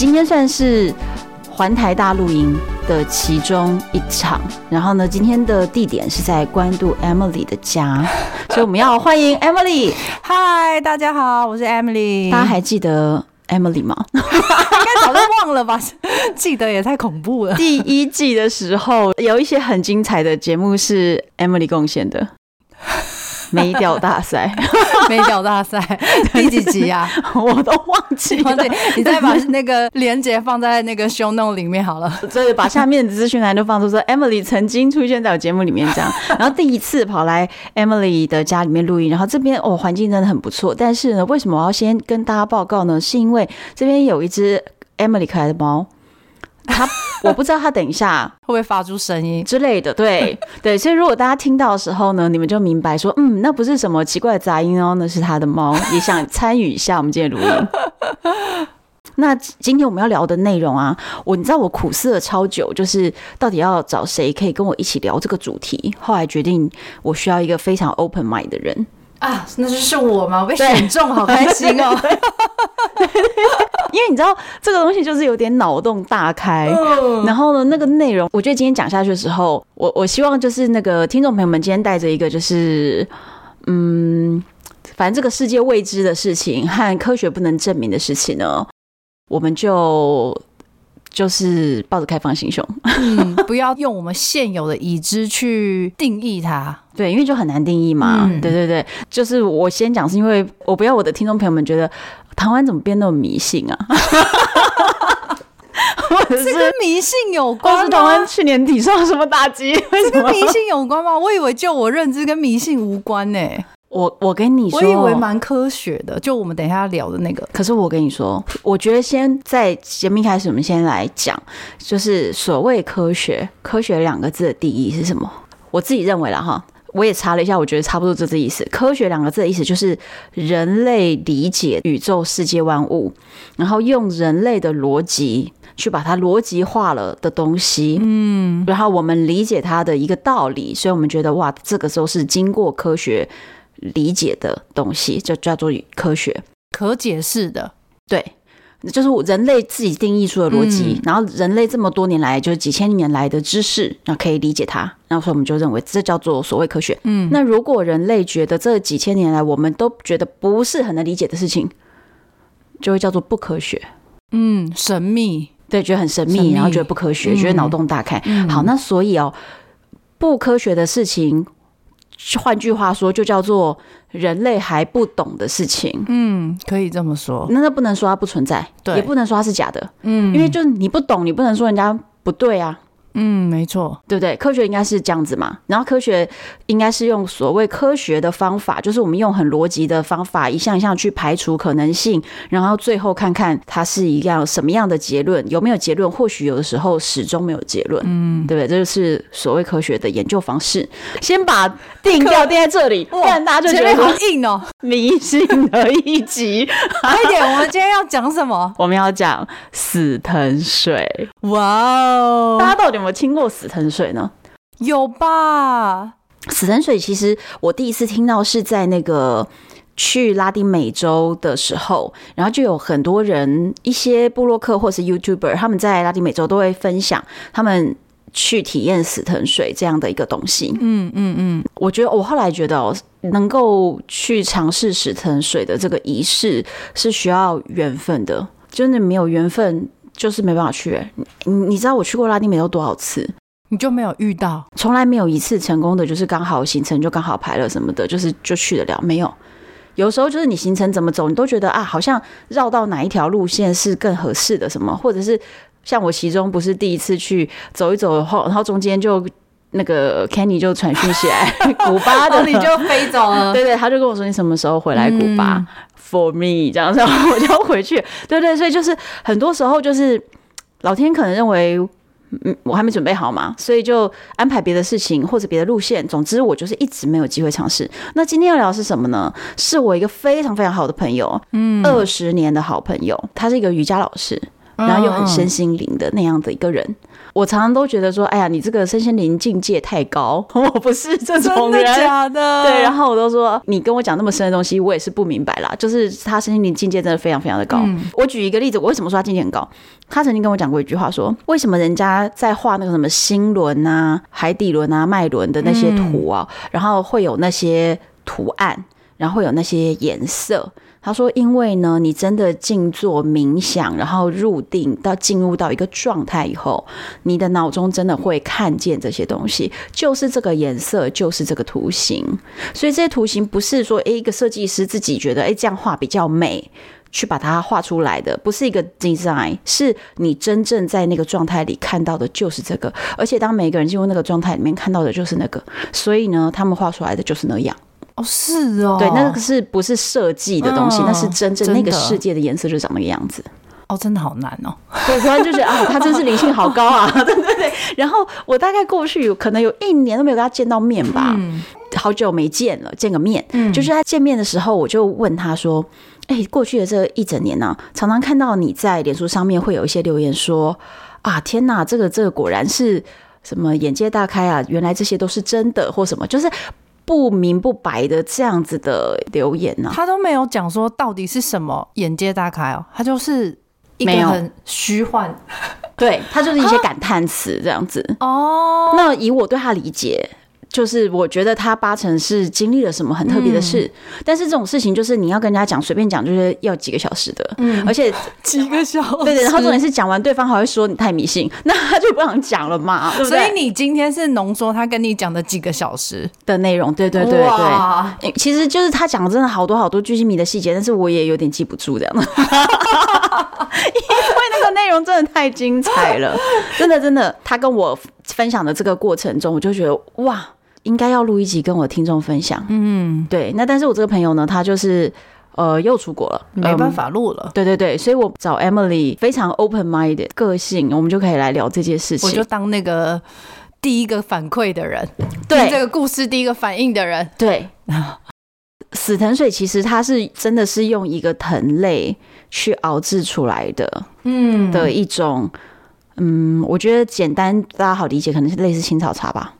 今天算是环台大露营的其中一场，然后呢，今天的地点是在关渡 Emily 的家，所以我们要欢迎 Emily。嗨，大家好，我是 Emily。大家还记得 Emily 吗？应该早就忘了吧？记得也太恐怖了。第一季的时候，有一些很精彩的节目是 Emily 贡献的。没屌大赛，没屌大赛，第几集啊？我都忘记了。你再把那个链接放在那个 show note 里面好了。所以把下面的资讯栏都放出，说 Emily 曾经出现在我节目里面这样。然后第一次跑来 Emily 的家里面录音，然后这边哦环境真的很不错。但是呢，为什么我要先跟大家报告呢？是因为这边有一只 Emily 可爱的猫。他我不知道他等一下 会不会发出声音之类的，对对，所以如果大家听到的时候呢，你们就明白说，嗯，那不是什么奇怪的杂音哦，那是他的猫也想参与一下我们今天录音。那今天我们要聊的内容啊，我你知道我苦思了超久，就是到底要找谁可以跟我一起聊这个主题，后来决定我需要一个非常 open mind 的人。啊，那就是我吗？我被选中，好开心哦！因为你知道这个东西就是有点脑洞大开，嗯、然后呢，那个内容，我觉得今天讲下去的时候，我我希望就是那个听众朋友们今天带着一个就是，嗯，反正这个世界未知的事情和科学不能证明的事情呢，我们就。就是抱着开放心胸，嗯，不要用我们现有的已知去定义它，对，因为就很难定义嘛。嗯、对对对，就是我先讲，是因为我不要我的听众朋友们觉得台湾怎么变那么迷信啊？这跟迷信有关吗？台湾去年底受什么打击？这跟迷信有关吗？我以为就我认知跟迷信无关呢、欸。我我跟你说，我以为蛮科学的，就我们等一下聊的那个。可是我跟你说，我觉得先在节目一开始，我们先来讲，就是所谓科学，科学两个字的定义是什么？我自己认为了哈，我也查了一下，我觉得差不多就这意思。科学两个字的意思就是人类理解宇宙世界万物，然后用人类的逻辑去把它逻辑化了的东西，嗯，然后我们理解它的一个道理，所以我们觉得哇，这个时候是经过科学。理解的东西就叫做科学，可解释的，对，就是人类自己定义出的逻辑，嗯、然后人类这么多年来，就是几千年来的知识，然后可以理解它，然后所以我们就认为这叫做所谓科学。嗯，那如果人类觉得这几千年来我们都觉得不是很能理解的事情，就会叫做不科学。嗯，神秘，对，觉得很神秘，神秘然后觉得不科学，嗯、觉得脑洞大开。嗯、好，那所以哦，不科学的事情。换句话说，就叫做人类还不懂的事情。嗯，可以这么说。那那不能说它不存在，对，也不能说它是假的。嗯，因为就是你不懂，你不能说人家不对啊。嗯，没错，对不对？科学应该是这样子嘛。然后科学应该是用所谓科学的方法，就是我们用很逻辑的方法，一项一项去排除可能性，然后最后看看它是一样什么样的结论，有没有结论？或许有的时候始终没有结论，嗯，对不对？这就是所谓科学的研究方式。先把定调定在这里，不然大家就觉得好硬哦，迷信的一集。快点，我们今天要讲什么？我们要讲死藤水。哇哦，大家到底？有没有听过死藤水呢？有吧。死藤水其实我第一次听到是在那个去拉丁美洲的时候，然后就有很多人，一些部落客或是 YouTuber，他们在拉丁美洲都会分享他们去体验死藤水这样的一个东西。嗯嗯嗯，我觉得我后来觉得哦，能够去尝试死藤水的这个仪式是需要缘分的，真的没有缘分。就是没办法去，你你知道我去过拉丁美洲多少次，你就没有遇到，从来没有一次成功的，就是刚好行程就刚好排了什么的，就是就去得了，没有。有时候就是你行程怎么走，你都觉得啊，好像绕到哪一条路线是更合适的，什么，或者是像我其中不是第一次去走一走后，然后中间就那个 Kenny 就传讯息来，古巴的你就飞走了。对对，他就跟我说，你什么时候回来古巴、嗯、？For me 这样子，然后我就回去。对对，所以就是很多时候就是老天可能认为。嗯，我还没准备好嘛，所以就安排别的事情或者别的路线。总之，我就是一直没有机会尝试。那今天要聊的是什么呢？是我一个非常非常好的朋友，嗯，二十年的好朋友，他是一个瑜伽老师，然后又很身心灵的那样的一个人。我常常都觉得说，哎呀，你这个身心灵境界太高，我不是这种人，真的假的？对，然后我都说，你跟我讲那么深的东西，我也是不明白啦。就是他身心灵境界真的非常非常的高。嗯、我举一个例子，我为什么说他境界很高？他曾经跟我讲过一句话，说为什么人家在画那个什么心轮啊、海底轮啊、脉轮的那些图啊，嗯、然后会有那些图案，然后会有那些颜色。他说：“因为呢，你真的静坐冥想，然后入定到进入到一个状态以后，你的脑中真的会看见这些东西，就是这个颜色，就是这个图形。所以这些图形不是说，诶，一个设计师自己觉得，诶，这样画比较美，去把它画出来的，不是一个 design，是你真正在那个状态里看到的就是这个。而且当每个人进入那个状态里面看到的就是那个，所以呢，他们画出来的就是那样。”哦，是哦，对，那个是不是设计的东西？嗯、那是真正那个世界的颜色就长那个样子。哦，真的好难哦。对，突然就觉得啊，他真是灵性好高啊，对对对。然后我大概过去有可能有一年都没有跟他见到面吧，嗯、好久没见了，见个面。嗯，就是他见面的时候，我就问他说：“哎、欸，过去的这一整年呢、啊，常常看到你在脸书上面会有一些留言说啊，天哪，这个这个果然是什么眼界大开啊，原来这些都是真的，或什么，就是。”不明不白的这样子的留言呢、啊，他都没有讲说到底是什么眼界大开哦，他就是一个很虚幻，对，他就是一些感叹词这样子哦。那以我对他理解。就是我觉得他八成是经历了什么很特别的事，嗯、但是这种事情就是你要跟人家讲，随便讲就是要几个小时的，嗯，而且 几个小时，对对，然后重点是讲完对方还会说你太迷信，那他就不想讲了嘛，对不对？所以你今天是浓缩他跟你讲的几个小时。的内容，对对对对，其实就是他讲的真的好多好多巨星迷的细节，但是我也有点记不住这样，因为那个内容真的太精彩了，真的真的，他跟我分享的这个过程中，我就觉得哇。应该要录一集跟我听众分享，嗯，对。那但是我这个朋友呢，他就是呃又出国了，没办法录了。对对对，所以我找 Emily 非常 open minded 个性，我们就可以来聊这件事情。我就当那个第一个反馈的人，对这个故事第一个反应的人。对，死藤水其实它是真的是用一个藤类去熬制出来的，嗯，的一种，嗯，我觉得简单大家好理解，可能是类似青草茶吧。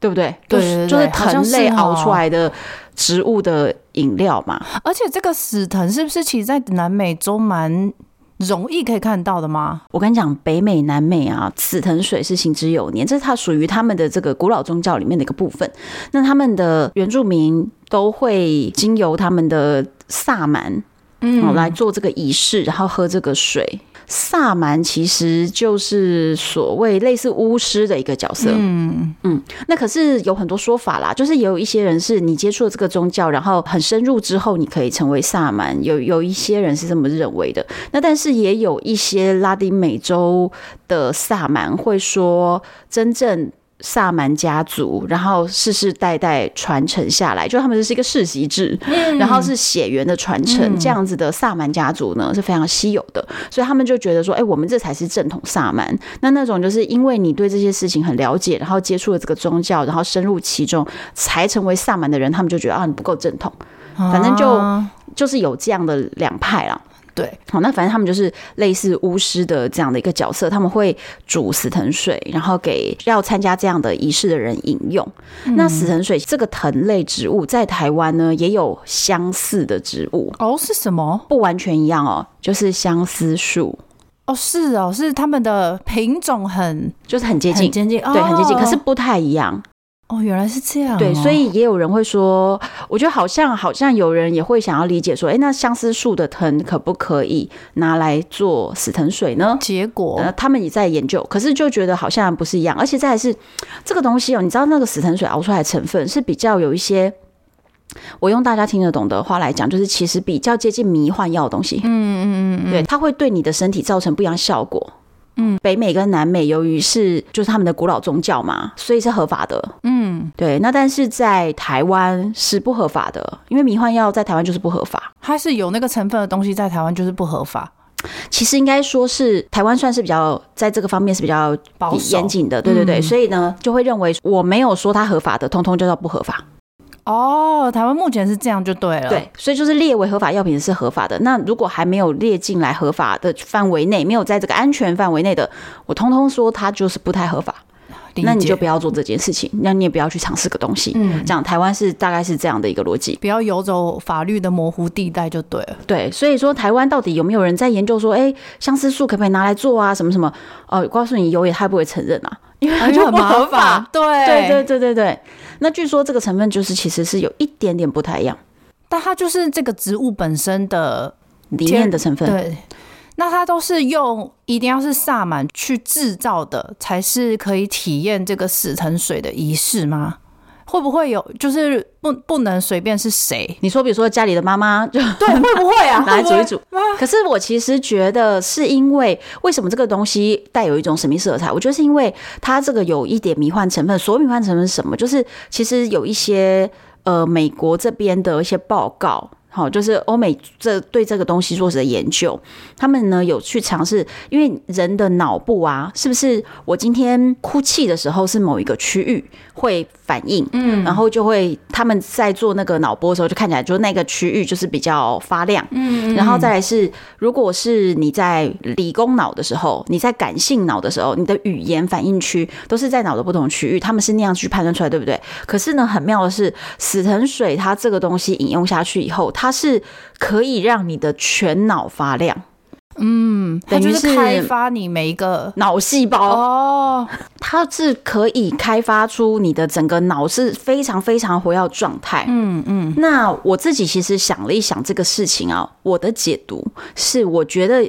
对不对？对，对，对，就是藤类熬出来的植物的饮料嘛。而且这个死藤是不是其实在南美洲蛮容易可以看到的吗？我跟你讲，北美、南美啊，死藤水是行之有年，这是它属于他们的这个古老宗教里面的一个部分。那他们的原住民都会经由他们的萨满，嗯，来做这个仪式，然后喝这个水。萨满其实就是所谓类似巫师的一个角色，嗯嗯，那可是有很多说法啦，就是也有一些人是你接触了这个宗教，然后很深入之后，你可以成为萨满，有有一些人是这么认为的。那但是也有一些拉丁美洲的萨满会说，真正。萨满家族，然后世世代代传承下来，就他们这是一个世袭制，嗯、然后是血缘的传承，嗯、这样子的萨满家族呢是非常稀有的，所以他们就觉得说，哎，我们这才是正统萨满。那那种就是因为你对这些事情很了解，然后接触了这个宗教，然后深入其中才成为萨满的人，他们就觉得啊，你不够正统，反正就就是有这样的两派啦。对，好，那反正他们就是类似巫师的这样的一个角色，他们会煮死藤水，然后给要参加这样的仪式的人饮用。嗯、那死藤水这个藤类植物在台湾呢也有相似的植物哦，是什么？不完全一样哦，就是相思树哦，是哦，是他们的品种很就是很接近，很接近，对，很接近，可是不太一样。哦，原来是这样、哦。对，所以也有人会说，我觉得好像好像有人也会想要理解说，哎，那相思树的藤可不可以拿来做死藤水呢？结果，呃，他们也在研究，可是就觉得好像不是一样，而且再来是这个东西哦，你知道那个死藤水熬出来的成分是比较有一些，我用大家听得懂的话来讲，就是其实比较接近迷幻药的东西。嗯嗯嗯，对，它会对你的身体造成不一样效果。嗯，北美跟南美由于是就是他们的古老宗教嘛，所以是合法的。嗯，对。那但是在台湾是不合法的，因为迷幻药在台湾就是不合法，它是有那个成分的东西在台湾就是不合法。其实应该说是台湾算是比较在这个方面是比较严谨的，对对对，嗯、所以呢就会认为我没有说它合法的，通通就叫不合法。哦，台湾目前是这样就对了。对，所以就是列为合法药品是合法的。那如果还没有列进来合法的范围内，没有在这个安全范围内的，我通通说它就是不太合法。那你就不要做这件事情，那你也不要去尝试个东西。嗯，这样台湾是大概是这样的一个逻辑，不要游走法律的模糊地带就对了。对，所以说台湾到底有没有人在研究说，哎、欸，相思树可不可以拿来做啊？什么什么？哦，我告诉你，有也他不会承认啊，因为它就不合法。对，对，对，对，对，对。那据说这个成分就是其实是有一点点不太一样，但它就是这个植物本身的里面的成分。对。那它都是用一定要是萨满去制造的，才是可以体验这个死藤水的仪式吗？会不会有就是不不能随便是谁？你说，比如说家里的妈妈就对，会不会啊？拿来煮一煮。可是我其实觉得是因为为什么这个东西带有一种神秘色彩？我觉得是因为它这个有一点迷幻成分。所谓迷幻成分是什么？就是其实有一些呃美国这边的一些报告。好，就是欧美这对这个东西做的研究，他们呢有去尝试，因为人的脑部啊，是不是我今天哭泣的时候是某一个区域会反应，嗯，然后就会他们在做那个脑波的时候，就看起来就那个区域就是比较发亮，嗯，然后再来是，如果是你在理工脑的时候，你在感性脑的时候，你的语言反应区都是在脑的不同区域，他们是那样去判断出来，对不对？可是呢，很妙的是，死藤水它这个东西饮用下去以后，它是可以让你的全脑发亮，嗯，等于是开发你每一个脑细胞。哦，它是可以开发出你的整个脑是非常非常活跃状态，嗯嗯。那我自己其实想了一想这个事情啊，我的解读是，我觉得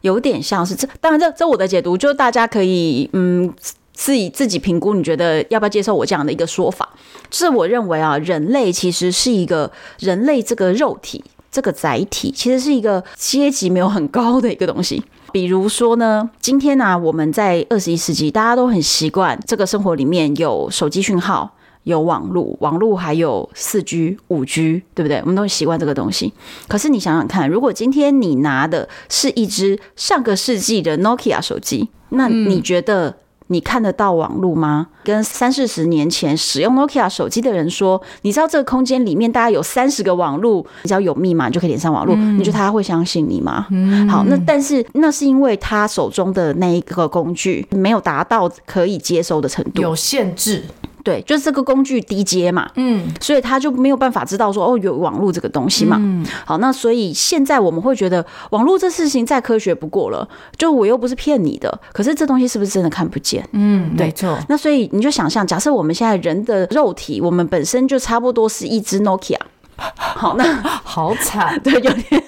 有点像是这，当然这这我的解读，就大家可以嗯自己自己评估，你觉得要不要接受我这样的一个说法？就是我认为啊，人类其实是一个人类这个肉体这个载体，其实是一个阶级没有很高的一个东西。比如说呢，今天呢、啊，我们在二十一世纪，大家都很习惯这个生活里面有手机讯号、有网络，网络还有四 G、五 G，对不对？我们都习惯这个东西。可是你想想看，如果今天你拿的是一只上个世纪的 Nokia 手机，那你觉得？你看得到网络吗？跟三四十年前使用 Nokia 手机的人说，你知道这个空间里面大概有三十个网络，只要有密码就可以连上网络。嗯、你觉得他会相信你吗？嗯、好，那但是那是因为他手中的那一个工具没有达到可以接收的程度，有限制。对，就是这个工具低阶嘛，嗯，所以他就没有办法知道说哦，有网络这个东西嘛，嗯，好，那所以现在我们会觉得网络这事情再科学不过了，就我又不是骗你的，可是这东西是不是真的看不见？嗯，对，没错。那所以你就想象，假设我们现在人的肉体，我们本身就差不多是一只 Nokia，好，那 好惨，对，有点。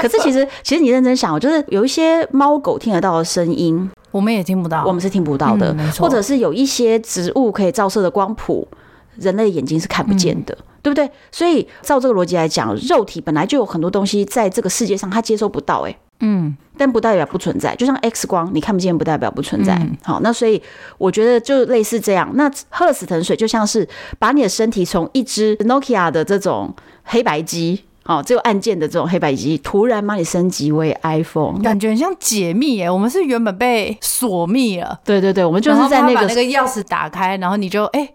可是其实，其实你认真想，就是有一些猫狗听得到的声音。我们也听不到，我们是听不到的，嗯、或者是有一些植物可以照射的光谱，人类眼睛是看不见的，嗯、对不对？所以照这个逻辑来讲，肉体本来就有很多东西在这个世界上它接收不到，哎，嗯，但不代表不存在，就像 X 光你看不见，不代表不存在。嗯、好，那所以我觉得就类似这样，那喝了死藤水就像是把你的身体从一只 Nokia 的这种黑白机。哦，只有按键的这种黑白机，突然把你升级为 iPhone，感觉很像解密耶。我们是原本被锁密了，对对对，我们就是在那个把那个钥匙打开，然后你就哎，欸、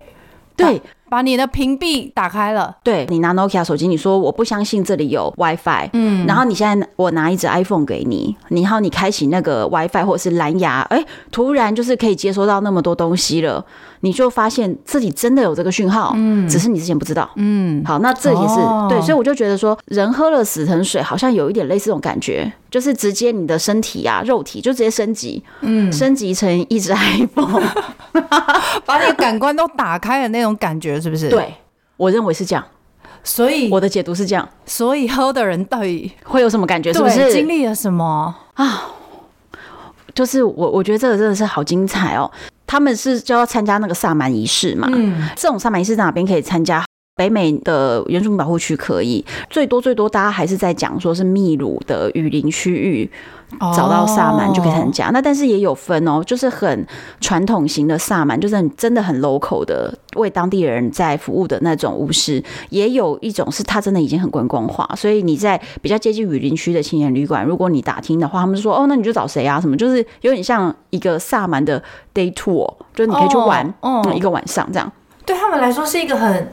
对。把你的屏蔽打开了，对，你拿 Nokia 手机，你说我不相信这里有 WiFi，嗯，然后你现在我拿一只 iPhone 给你，然后你开启那个 WiFi 或者是蓝牙，哎，突然就是可以接收到那么多东西了，你就发现自己真的有这个讯号，嗯，只是你之前不知道，嗯，好，那这也是、哦、对，所以我就觉得说，人喝了死藤水，好像有一点类似这种感觉。就是直接你的身体啊，肉体就直接升级，嗯，升级成一只 iPhone，把你的感官都打开的那种感觉，是不是？对，我认为是这样。所以我的解读是这样。所以喝的人到底会有什么感觉？是不是经历了什么啊？就是我我觉得这个真的是好精彩哦。他们是就要参加那个萨满仪式嘛？嗯，这种萨满仪式在哪边可以参加？北美的原住民保护区可以，最多最多大家还是在讲说是秘鲁的雨林区域。找到萨满就可以参加，那但是也有分哦，就是很传统型的萨满，就是很真的很 local 的为当地人在服务的那种巫师，也有一种是他真的已经很观光化，所以你在比较接近雨林区的青年旅馆，如果你打听的话，他们就说哦，那你就找谁啊？什么就是有点像一个萨满的 day tour，就是你可以去玩一个晚上这样。对他们来说是一个很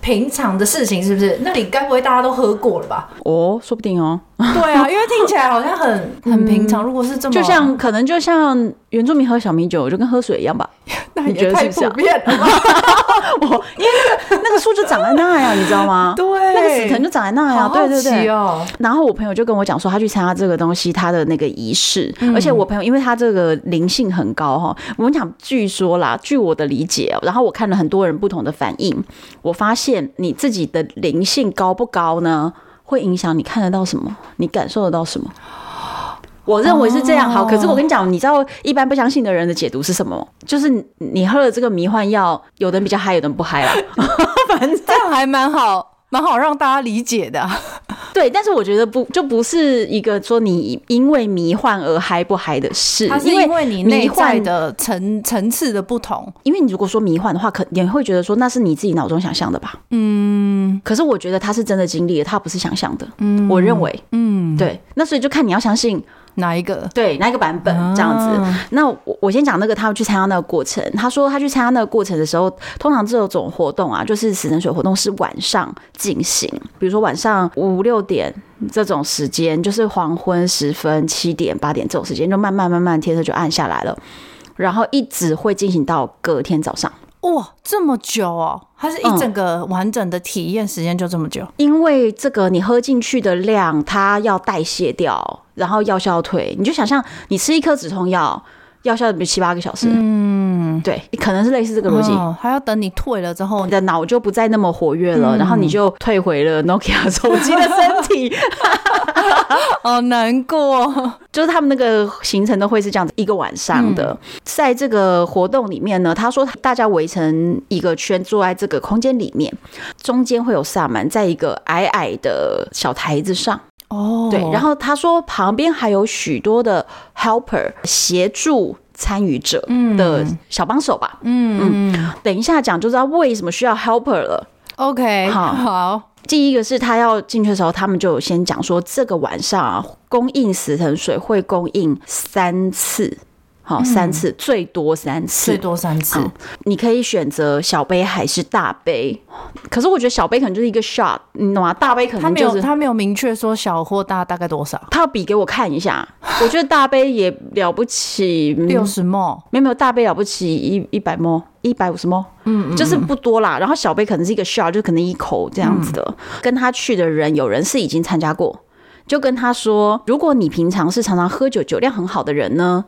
平常的事情，是不是？那里该不会大家都喝过了吧？哦，说不定哦。对啊，因为听起来好像很很平常。如果是这么，就像可能就像原住民喝小米酒，就跟喝水一样吧？那也太普遍了。我因为那个那个树就长在那呀，你知道吗？对，那个死藤就长在那呀。对对对。哦。然后我朋友就跟我讲说，他去参加这个东西，他的那个仪式。而且我朋友因为他这个灵性很高哈，我们讲据说啦，据我的理解，然后我看了很多人不同的反应，我发现你自己的灵性高不高呢？会影响你看得到什么，你感受得到什么？我认为是这样。好，可是我跟你讲，你知道一般不相信的人的解读是什么？就是你喝了这个迷幻药，有的人比较嗨，有的人不嗨啦。反正这样还蛮好。蛮好让大家理解的，对，但是我觉得不就不是一个说你因为迷幻而嗨不嗨的事，它是因为你内在的层层次的不同。因为你如果说迷幻的话，可你会觉得说那是你自己脑中想象的吧？嗯，可是我觉得他是真的经历了，他不是想象的。嗯，我认为，嗯，对，那所以就看你要相信。哪一个？对，哪一个版本这样子？啊、那我我先讲那个，他去参加那个过程。他说他去参加那个过程的时候，通常这种活动啊，就是死神水活动是晚上进行，比如说晚上五六点这种时间，就是黄昏时分，七点八点这种时间，就慢慢慢慢天色就暗下来了，然后一直会进行到隔天早上。哇，这么久哦！它是一整个完整的体验时间就这么久？嗯，因为这个你喝进去的量，它要代谢掉，然后药效退。你就想象你吃一颗止痛药，药效比七八个小时。嗯，对，可能是类似这个逻辑。哦，还要等你退了之后，你的脑就不再那么活跃了，嗯，然后你就退回了 Nokia 手机的身体。好难过，就是他们那个行程都会是这样子，一个晚上的，在这个活动里面呢，他说大家围成一个圈，坐在这个空间里面，中间会有萨满在一个矮矮的小台子上。哦，对，然后他说旁边还有许多的 helper 协助参与者的小帮手吧。嗯嗯，等一下讲就知道为什么需要 helper 了。OK，好好。第一个是他要进去的时候，他们就先讲说，这个晚上啊，供应死藤水会供应三次，好，三次，最多三次，最多三次。你可以选择小杯还是大杯，可是我觉得小杯可能就是一个 shot，你懂吗？大杯可能就是他没有，他没有明确说小或大大概多少，他要比给我看一下。我觉得大杯也了不起，六十 ml，没有没有，大杯了不起一一百 ml。一百五十嗯，就是不多啦。然后小杯可能是一个 shot，就可能一口这样子的。嗯、跟他去的人，有人是已经参加过，就跟他说，如果你平常是常常喝酒、酒量很好的人呢，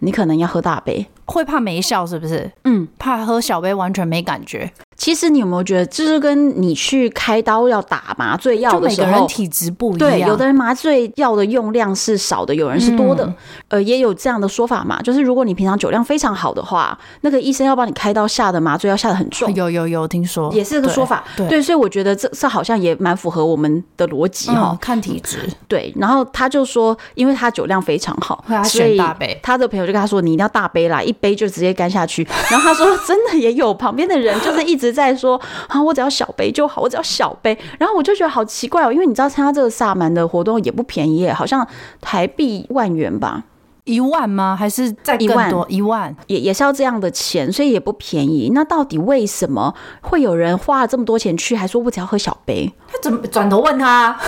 你可能要喝大杯，会怕没效是不是？嗯，怕喝小杯完全没感觉。其实你有没有觉得，就是跟你去开刀要打麻醉药的时候，每个人体质不一样。对，有的人麻醉药的用量是少的，有人是多的。嗯、呃，也有这样的说法嘛，就是如果你平常酒量非常好的话，那个医生要帮你开刀下的麻醉药下的很重。有有有，听说也是个说法。对，对，所以我觉得这这好像也蛮符合我们的逻辑哈、嗯。看体质。对，然后他就说，因为他酒量非常好，他选大杯。他的朋友就跟他说：“你一定要大杯啦，一杯就直接干下去。”然后他说：“ 真的也有旁边的人就是一直在说。”啊，我只要小杯就好，我只要小杯。然后我就觉得好奇怪哦，因为你知道参加这个萨满的活动也不便宜，好像台币万元吧？一万吗？还是再更多？一万，一万也也是要这样的钱，所以也不便宜。那到底为什么会有人花了这么多钱去，还说我只要喝小杯？他怎么转头问他？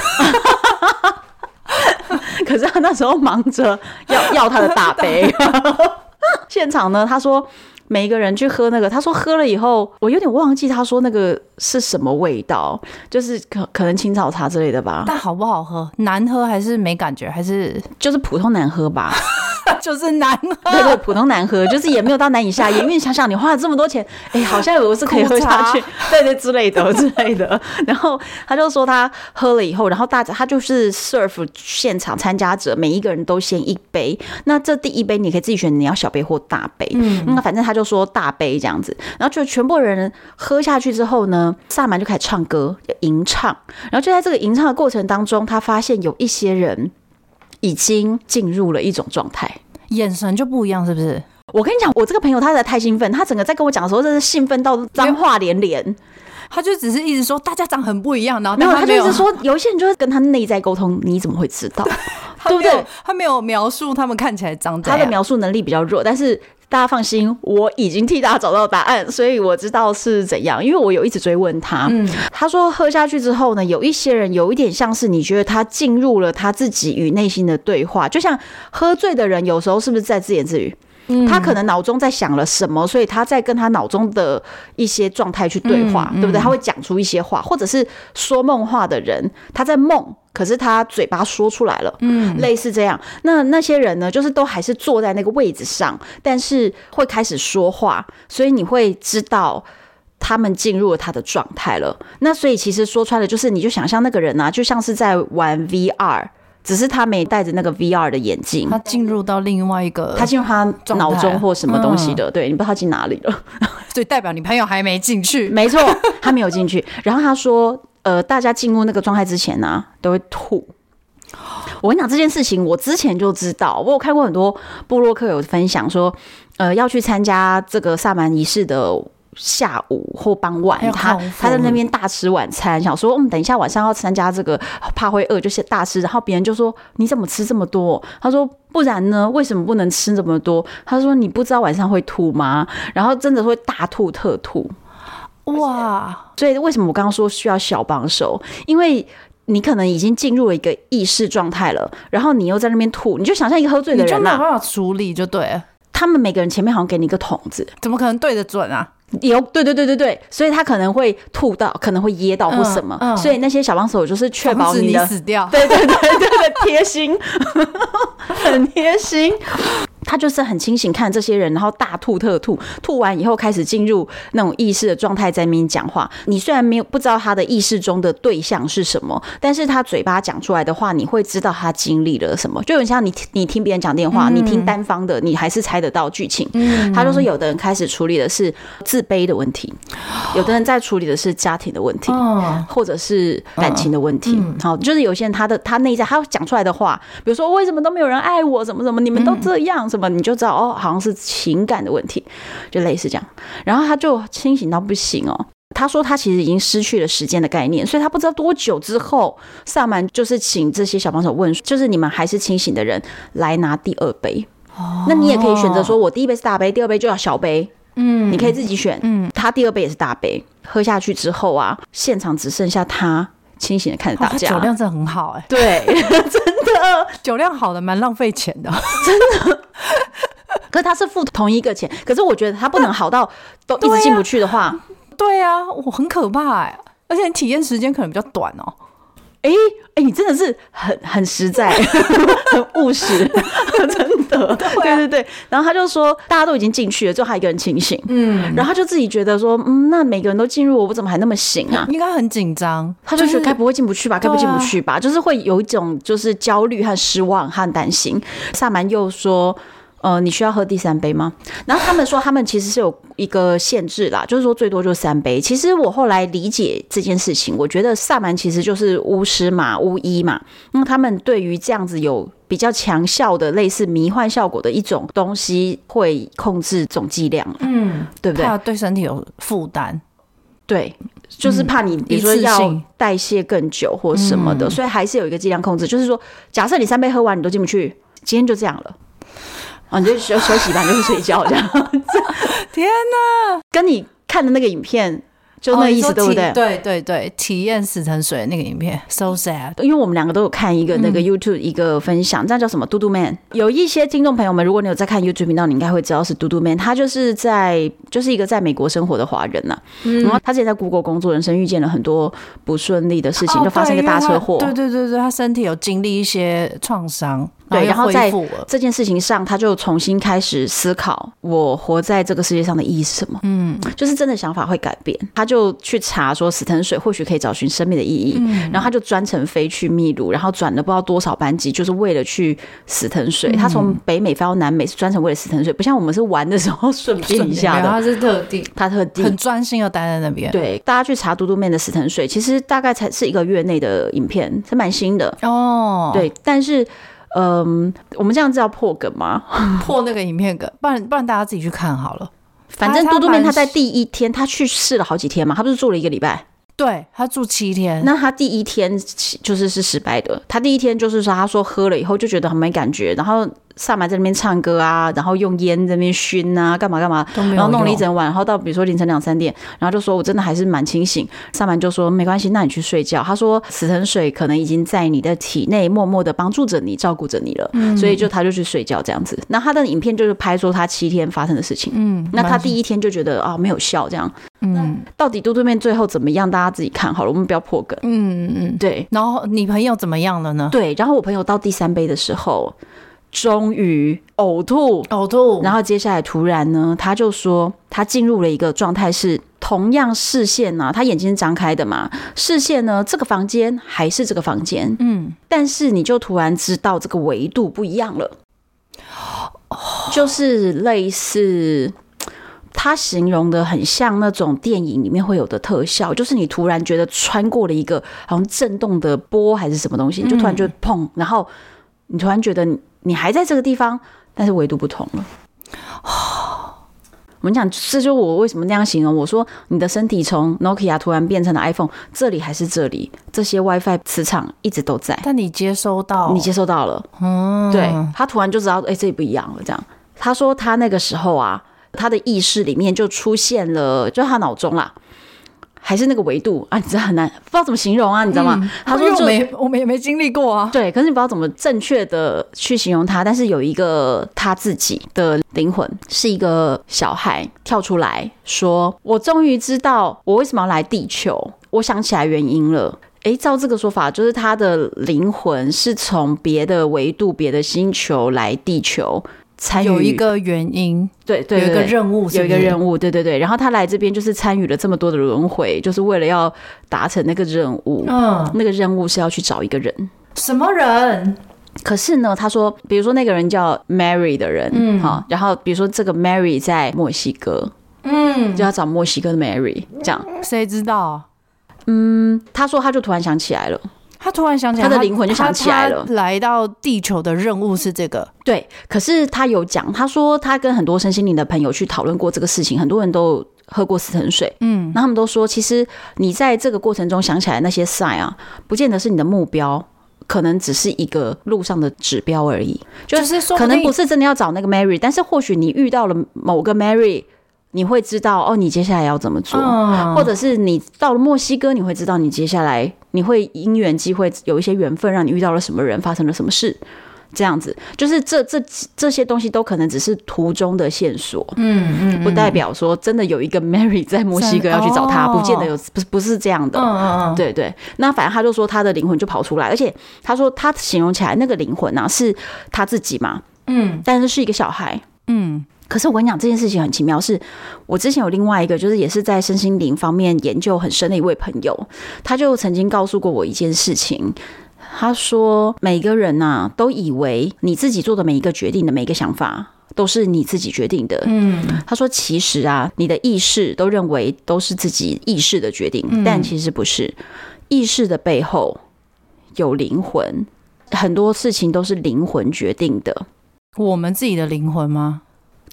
可是他那时候忙着要要他的大杯。现场呢，他说。每一个人去喝那个，他说喝了以后，我有点忘记他说那个是什么味道，就是可可能青草茶之类的吧。但好不好喝？难喝还是没感觉？还是就是普通难喝吧？就是难喝，对对，普通难喝，就是也没有到难以下咽。因为想想，你花了这么多钱，哎，好像我是可以喝下去，对对之类的之类的。然后他就说他喝了以后，然后大家他就是 serve 现场参加者每一个人都先一杯，那这第一杯你可以自己选，你要小杯或大杯。嗯，那反正他就说大杯这样子，然后就全部人喝下去之后呢，萨满就开始唱歌吟唱，然后就在这个吟唱的过程当中，他发现有一些人。已经进入了一种状态，眼神就不一样，是不是？我跟你讲，我这个朋友他实在太兴奋，他整个在跟我讲的时候，真是兴奋到脏话连连。他就只是一直说大家长很不一样，然后他没有，他就一直说有一些人就是跟他内在沟通，你怎么会知道？对不对？他没有描述他们看起来长怎样，他的描述能力比较弱，但是。大家放心，我已经替大家找到答案，所以我知道是怎样。因为我有一直追问他，嗯，他说喝下去之后呢，有一些人有一点像是你觉得他进入了他自己与内心的对话，就像喝醉的人有时候是不是在自言自语？嗯，他可能脑中在想了什么，所以他在跟他脑中的一些状态去对话，对不对？他会讲出一些话，或者是说梦话的人，他在梦。可是他嘴巴说出来了，嗯，类似这样。那那些人呢，就是都还是坐在那个位置上，但是会开始说话，所以你会知道他们进入了他的状态了。那所以其实说穿了，就是你就想象那个人啊，就像是在玩 VR，只是他没戴着那个 VR 的眼镜，他进入到另外一个，他进入他脑中或什么东西的，嗯、对，你不知道他进哪里了，所以代表你朋友还没进去，没错，他没有进去。然后他说。呃，大家进入那个状态之前呢、啊，都会吐。我跟你讲这件事情，我之前就知道，我有看过很多布洛克有分享说，呃，要去参加这个萨满仪式的下午或傍晚，他他在那边大吃晚餐，想说，嗯，等一下晚上要参加这个，怕会饿，就是大吃。然后别人就说，你怎么吃这么多？他说，不然呢？为什么不能吃这么多？他说，你不知道晚上会吐吗？然后真的会大吐特吐。哇！所以为什么我刚刚说需要小帮手？因为你可能已经进入了一个意识状态了，然后你又在那边吐，你就想象一个喝醉的人，啊，你就没有办法处理，就对。他们每个人前面好像给你一个桶子，怎么可能对得准啊？有，对对对对对，所以他可能会吐到，可能会噎到或什么，嗯嗯、所以那些小帮手就是确保你的你死掉。对对对对对，贴心，很贴心。他就是很清醒看这些人，然后大吐特吐，吐完以后开始进入那种意识的状态，在那边讲话。你虽然没有不知道他的意识中的对象是什么，但是他嘴巴讲出来的话，你会知道他经历了什么。就很像你你听别人讲电话，你听单方的，你还是猜得到剧情。他就说，有的人开始处理的是自卑的问题，有的人在处理的是家庭的问题，或者是感情的问题。好，就是有些人他的他内在他讲出来的话，比如说为什么都没有人爱我，怎么怎么，你们都这样。么你就知道哦，好像是情感的问题，就类似这样。然后他就清醒到不行哦。他说他其实已经失去了时间的概念，所以他不知道多久之后，萨满就是请这些小帮手问，就是你们还是清醒的人来拿第二杯。哦，那你也可以选择说，我第一杯是大杯，第二杯就要小杯。嗯，你可以自己选。嗯，他第二杯也是大杯，喝下去之后啊，现场只剩下他清醒的看着大家。酒量真的很好哎、欸。对，真的酒量好的蛮浪费钱的，真的。可是他是付同一个钱，可是我觉得他不能好到都一直进不去的话，对啊，我很可怕哎，而且你体验时间可能比较短哦。哎哎，你真的是很很实在，很务实，真的。对对对。然后他就说，大家都已经进去了，就他一个人清醒。嗯。然后他就自己觉得说，嗯，那每个人都进入，我怎么还那么醒啊？应该很紧张。他就觉得该不会进不去吧？该不进不去吧？就是会有一种就是焦虑和失望和担心。萨满又说。呃，你需要喝第三杯吗？然后他们说，他们其实是有一个限制啦，就是说最多就三杯。其实我后来理解这件事情，我觉得萨满其实就是巫师嘛，巫医嘛。那他们对于这样子有比较强效的类似迷幻效果的一种东西，会控制总剂量，嗯，对不对？怕对身体有负担，对，就是怕你比如说要代谢更久或什么的，所以还是有一个剂量控制。就是说，假设你三杯喝完你都进不去，今天就这样了。啊，你就休休息吧，你就睡觉这样。天哪，跟你看的那个影片就那意思，对不对？对对对，体验死藤水那个影片，so sad。因为我们两个都有看一个那个 YouTube 一个分享，这叫什么？嘟嘟 man。有一些听众朋友们，如果你有在看 YouTube 频道，你应该会知道是嘟嘟 man。他就是在就是一个在美国生活的华人呐。嗯然后他之前在 Google 工作，人生遇见了很多不顺利的事情，就发生一个大车祸。对对对对，他身体有经历一些创伤。对，然后在这件事情上，他就重新开始思考我活在这个世界上的意义是什么。嗯，就是真的想法会改变。他就去查说死藤水或许可以找寻生命的意义，嗯、然后他就专程飞去秘鲁，然后转了不知道多少班机，就是为了去死藤水。嗯、他从北美飞到南美是专程为了死藤水，不像我们是玩的时候 顺便一下的，他是特地，他特地很专心的待在那边。对，大家去查嘟嘟妹的死藤水，其实大概才是一个月内的影片，是蛮新的哦。对，但是。嗯，我们这样子要破梗吗？破那个影片梗，不然不然大家自己去看好了。反正嘟嘟妹他在第一天，他去世了好几天嘛，他不是住了一个礼拜？对，他住七天。那他第一天就是是失败的。他第一天就是说，他说喝了以后就觉得很没感觉，然后。萨满在那边唱歌啊，然后用烟在那边熏啊，干嘛干嘛，然后弄了一整晚，然后到比如说凌晨两三点，然后就说我真的还是蛮清醒。萨满就说没关系，那你去睡觉。他说死藤水可能已经在你的体内默默的帮助着你，照顾着你了，嗯、所以就他就去睡觉这样子。那他的影片就是拍说他七天发生的事情，嗯，那他第一天就觉得啊、哦、没有效这样，嗯，到底嘟嘟面最后怎么样？大家自己看好了，我们不要破梗，嗯嗯嗯，对。然后你朋友怎么样了呢？对，然后我朋友到第三杯的时候。终于呕吐，呕吐，然后接下来突然呢，他就说他进入了一个状态，是同样视线呢、啊，他眼睛是张开的嘛，视线呢，这个房间还是这个房间，嗯，但是你就突然知道这个维度不一样了，就是类似他形容的很像那种电影里面会有的特效，就是你突然觉得穿过了一个好像震动的波还是什么东西，你就突然就砰，然后你突然觉得你。你还在这个地方，但是维度不同了。我们讲，这就是我为什么那样形容。我说，你的身体从 Nokia 突然变成了 iPhone，这里还是这里，这些 WiFi 磁场一直都在。但你接收到，你接收到了。嗯，对，他突然就知道，哎，这里不一样了。这样，他说他那个时候啊，他的意识里面就出现了，就他脑中啦。还是那个维度啊，你知道很难，不知道怎么形容啊，你知道吗？嗯、他说就，我没，我们也没经历过啊。对，可是你不知道怎么正确的去形容他。但是有一个他自己的灵魂，是一个小孩跳出来说：“我终于知道我为什么要来地球，我想起来原因了。”诶，照这个说法，就是他的灵魂是从别的维度、别的星球来地球。参与有一个原因，对对，对，有一个任务是是？有一个任务，对对对。然后他来这边就是参与了这么多的轮回，就是为了要达成那个任务。嗯，那个任务是要去找一个人，什么人？可是呢，他说，比如说那个人叫 Mary 的人，嗯，好，然后比如说这个 Mary 在墨西哥，嗯，就要找墨西哥的 Mary，这样，谁知道？嗯，他说他就突然想起来了。他突然想起来，他的灵魂就想起来了。来到地球的任务是这个，对。可是他有讲，他说他跟很多身心灵的朋友去讨论过这个事情，很多人都喝过死藤水，嗯，那他们都说，其实你在这个过程中想起来那些 sign 啊，不见得是你的目标，可能只是一个路上的指标而已，就是说，可能不是真的要找那个 Mary，但是或许你遇到了某个 Mary。你会知道哦，你接下来要怎么做，嗯、或者是你到了墨西哥，你会知道你接下来你会因缘机会有一些缘分，让你遇到了什么人，发生了什么事，这样子，就是这这这些东西都可能只是途中的线索，嗯嗯，嗯。不代表说真的有一个 Mary 在墨西哥要去找他，哦、不见得有，不是不是这样的，对对。那反正他就说他的灵魂就跑出来，而且他说他形容起来那个灵魂啊是他自己嘛，嗯，但是是一个小孩，嗯。可是我跟你讲，这件事情很奇妙，是我之前有另外一个，就是也是在身心灵方面研究很深的一位朋友，他就曾经告诉过我一件事情。他说，每个人呐，都以为你自己做的每一个决定的每一个想法都是你自己决定的。嗯，他说，其实啊，你的意识都认为都是自己意识的决定，但其实不是。意识的背后有灵魂，很多事情都是灵魂决定的。我们自己的灵魂吗？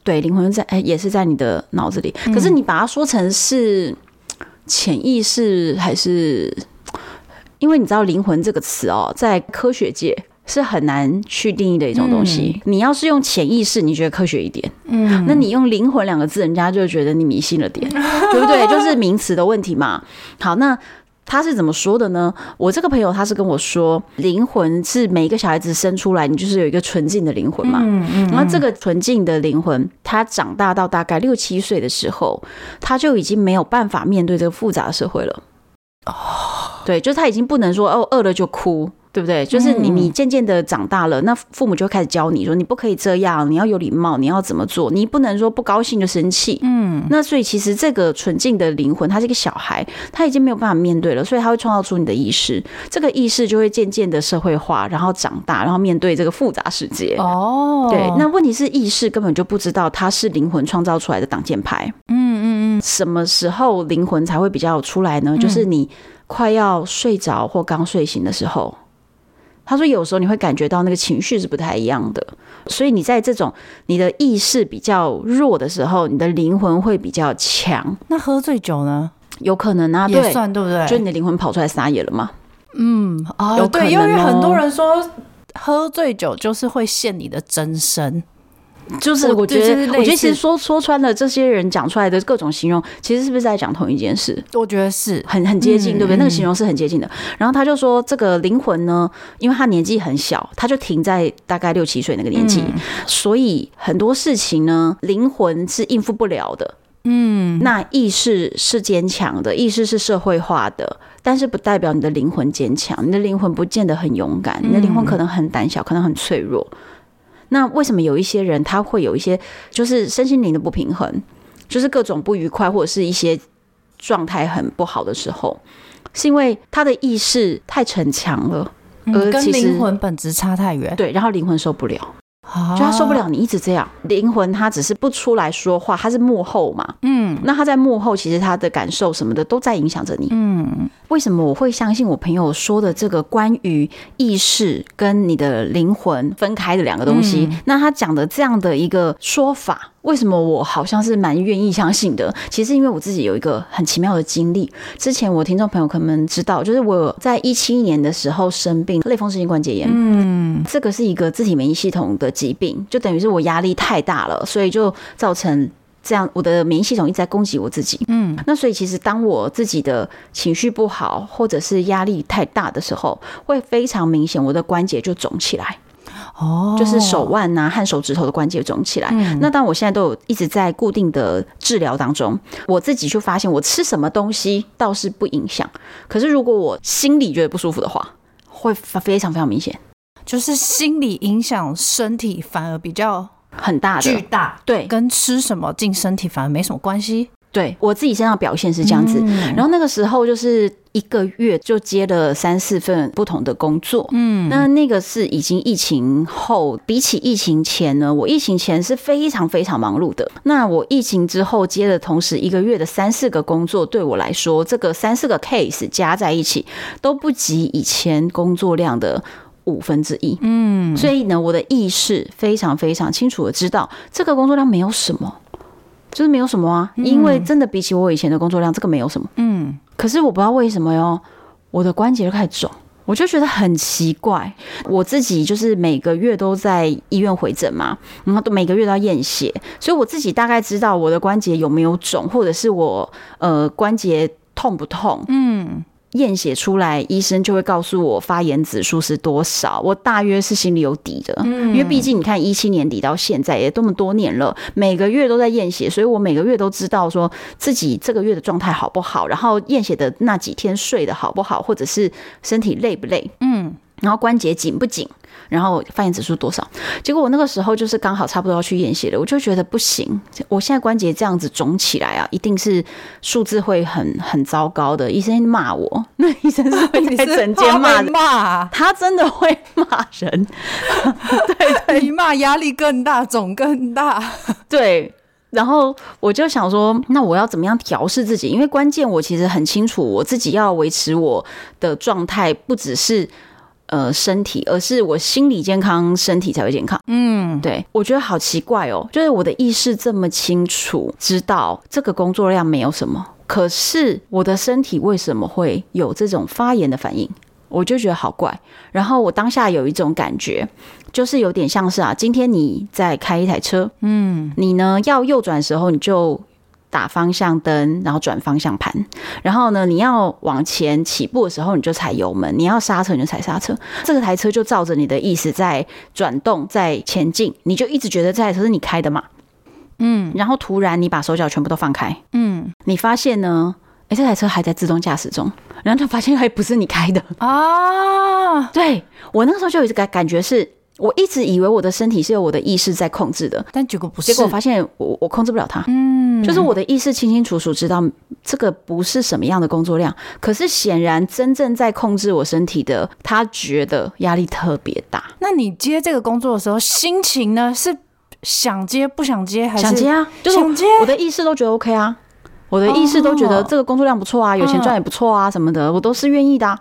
对，灵魂在哎，也是在你的脑子里。可是你把它说成是潜意识，还是？因为你知道“灵魂”这个词哦，在科学界是很难去定义的一种东西。嗯、你要是用潜意识，你觉得科学一点。嗯，那你用“灵魂”两个字，人家就觉得你迷信了点，对不对？就是名词的问题嘛。好，那。他是怎么说的呢？我这个朋友他是跟我说，灵魂是每一个小孩子生出来，你就是有一个纯净的灵魂嘛。嗯嗯。然后这个纯净的灵魂，他长大到大概六七岁的时候，他就已经没有办法面对这个复杂的社会了。哦，对，就是他已经不能说哦饿了就哭，对不对？就是你，你渐渐的长大了，那父母就开始教你说，你不可以这样，你要有礼貌，你要怎么做，你不能说不高兴就生气。嗯，那所以其实这个纯净的灵魂，他是一个小孩，他已经没有办法面对了，所以他会创造出你的意识，这个意识就会渐渐的社会化，然后长大，然后面对这个复杂世界。哦，对，那问题是意识根本就不知道它是灵魂创造出来的挡箭牌。嗯嗯嗯，什么时候灵魂才会比较出来呢？就是你快要睡着或刚睡醒的时候。他说：“有时候你会感觉到那个情绪是不太一样的，所以你在这种你的意识比较弱的时候，你的灵魂会比较强。那喝醉酒呢？有可能啊，也算对不对？就你的灵魂跑出来撒野了吗？嗯，哦，有可能哦，对，因为很多人说喝醉酒就是会现你的真身。”就是我觉得，我觉得其实说说穿了，这些人讲出来的各种形容，其实是不是在讲同一件事？我觉得是很很接近，对不对？那个形容是很接近的。然后他就说，这个灵魂呢，因为他年纪很小，他就停在大概六七岁那个年纪，所以很多事情呢，灵魂是应付不了的。嗯，那意识是坚强的，意识是社会化的，但是不代表你的灵魂坚强，你的灵魂不见得很勇敢，你的灵魂可能很胆小，可能很脆弱。那为什么有一些人他会有一些就是身心灵的不平衡，就是各种不愉快或者是一些状态很不好的时候，是因为他的意识太逞强了，而跟灵魂本质差太远。对，然后灵魂受不了。就他受不了你一直这样，灵魂他只是不出来说话，他是幕后嘛，嗯，那他在幕后其实他的感受什么的都在影响着你，嗯，为什么我会相信我朋友说的这个关于意识跟你的灵魂分开的两个东西？那他讲的这样的一个说法。为什么我好像是蛮愿意相信的？其实因为我自己有一个很奇妙的经历。之前我听众朋友可能知道，就是我在一七年的时候生病，类风湿性关节炎。嗯，这个是一个自体免疫系统的疾病，就等于是我压力太大了，所以就造成这样，我的免疫系统一直在攻击我自己。嗯，那所以其实当我自己的情绪不好，或者是压力太大的时候，会非常明显，我的关节就肿起来。哦，就是手腕呐和手指头的关节肿起来。嗯，那当我现在都有一直在固定的治疗当中，我自己就发现，我吃什么东西倒是不影响。可是如果我心里觉得不舒服的话，会非常非常明显。就是心理影响身体反而比较很大的巨大，对，跟吃什么进身体反而没什么关系。对，我自己身上表现是这样子，然后那个时候就是一个月就接了三四份不同的工作，嗯，那那个是已经疫情后，比起疫情前呢，我疫情前是非常非常忙碌的。那我疫情之后接的同时一个月的三四个工作，对我来说，这个三四个 case 加在一起都不及以前工作量的五分之一，嗯，所以呢，我的意识非常非常清楚的知道这个工作量没有什么。就是没有什么啊，因为真的比起我以前的工作量，这个没有什么。嗯，可是我不知道为什么哟，我的关节就开始肿，我就觉得很奇怪。我自己就是每个月都在医院回诊嘛，然后都每个月都要验血，所以我自己大概知道我的关节有没有肿，或者是我呃关节痛不痛。嗯。验血出来，医生就会告诉我发炎指数是多少，我大约是心里有底的。嗯，因为毕竟你看，一七年底到现在也这么多年了，每个月都在验血，所以我每个月都知道说自己这个月的状态好不好，然后验血的那几天睡得好不好，或者是身体累不累，嗯，然后关节紧不紧。然后发炎指数多少？结果我那个时候就是刚好差不多要去验血了，我就觉得不行，我现在关节这样子肿起来啊，一定是数字会很很糟糕的。医生骂我，那医生是会在诊间骂 骂，他真的会骂人。对 对，一骂压力更大，肿更大。对，然后我就想说，那我要怎么样调试自己？因为关键我其实很清楚，我自己要维持我的状态，不只是。呃，身体，而是我心理健康，身体才会健康。嗯，对，我觉得好奇怪哦，就是我的意识这么清楚，知道这个工作量没有什么，可是我的身体为什么会有这种发炎的反应？我就觉得好怪。然后我当下有一种感觉，就是有点像是啊，今天你在开一台车，嗯，你呢要右转的时候，你就。打方向灯，然后转方向盘，然后呢，你要往前起步的时候，你就踩油门；你要刹车，你就踩刹车。这个台车就照着你的意思在转动，在前进，你就一直觉得这台车是你开的嘛，嗯。然后突然你把手脚全部都放开，嗯，你发现呢，哎，这台车还在自动驾驶中，然后他发现还不是你开的啊。啊！对，我那个时候就有一个感觉是，我一直以为我的身体是由我的意识在控制的，但结果不是。结果我发现我我控制不了它。嗯，就是我的意识清清楚楚知道这个不是什么样的工作量，可是显然真正在控制我身体的，他觉得压力特别大。那你接这个工作的时候，心情呢？是想接不想接还是想接啊？就是想接，我的意识都觉得 OK 啊，我的意识都觉得这个工作量不错啊，有钱赚也不错啊，什么的，我都是愿意的啊。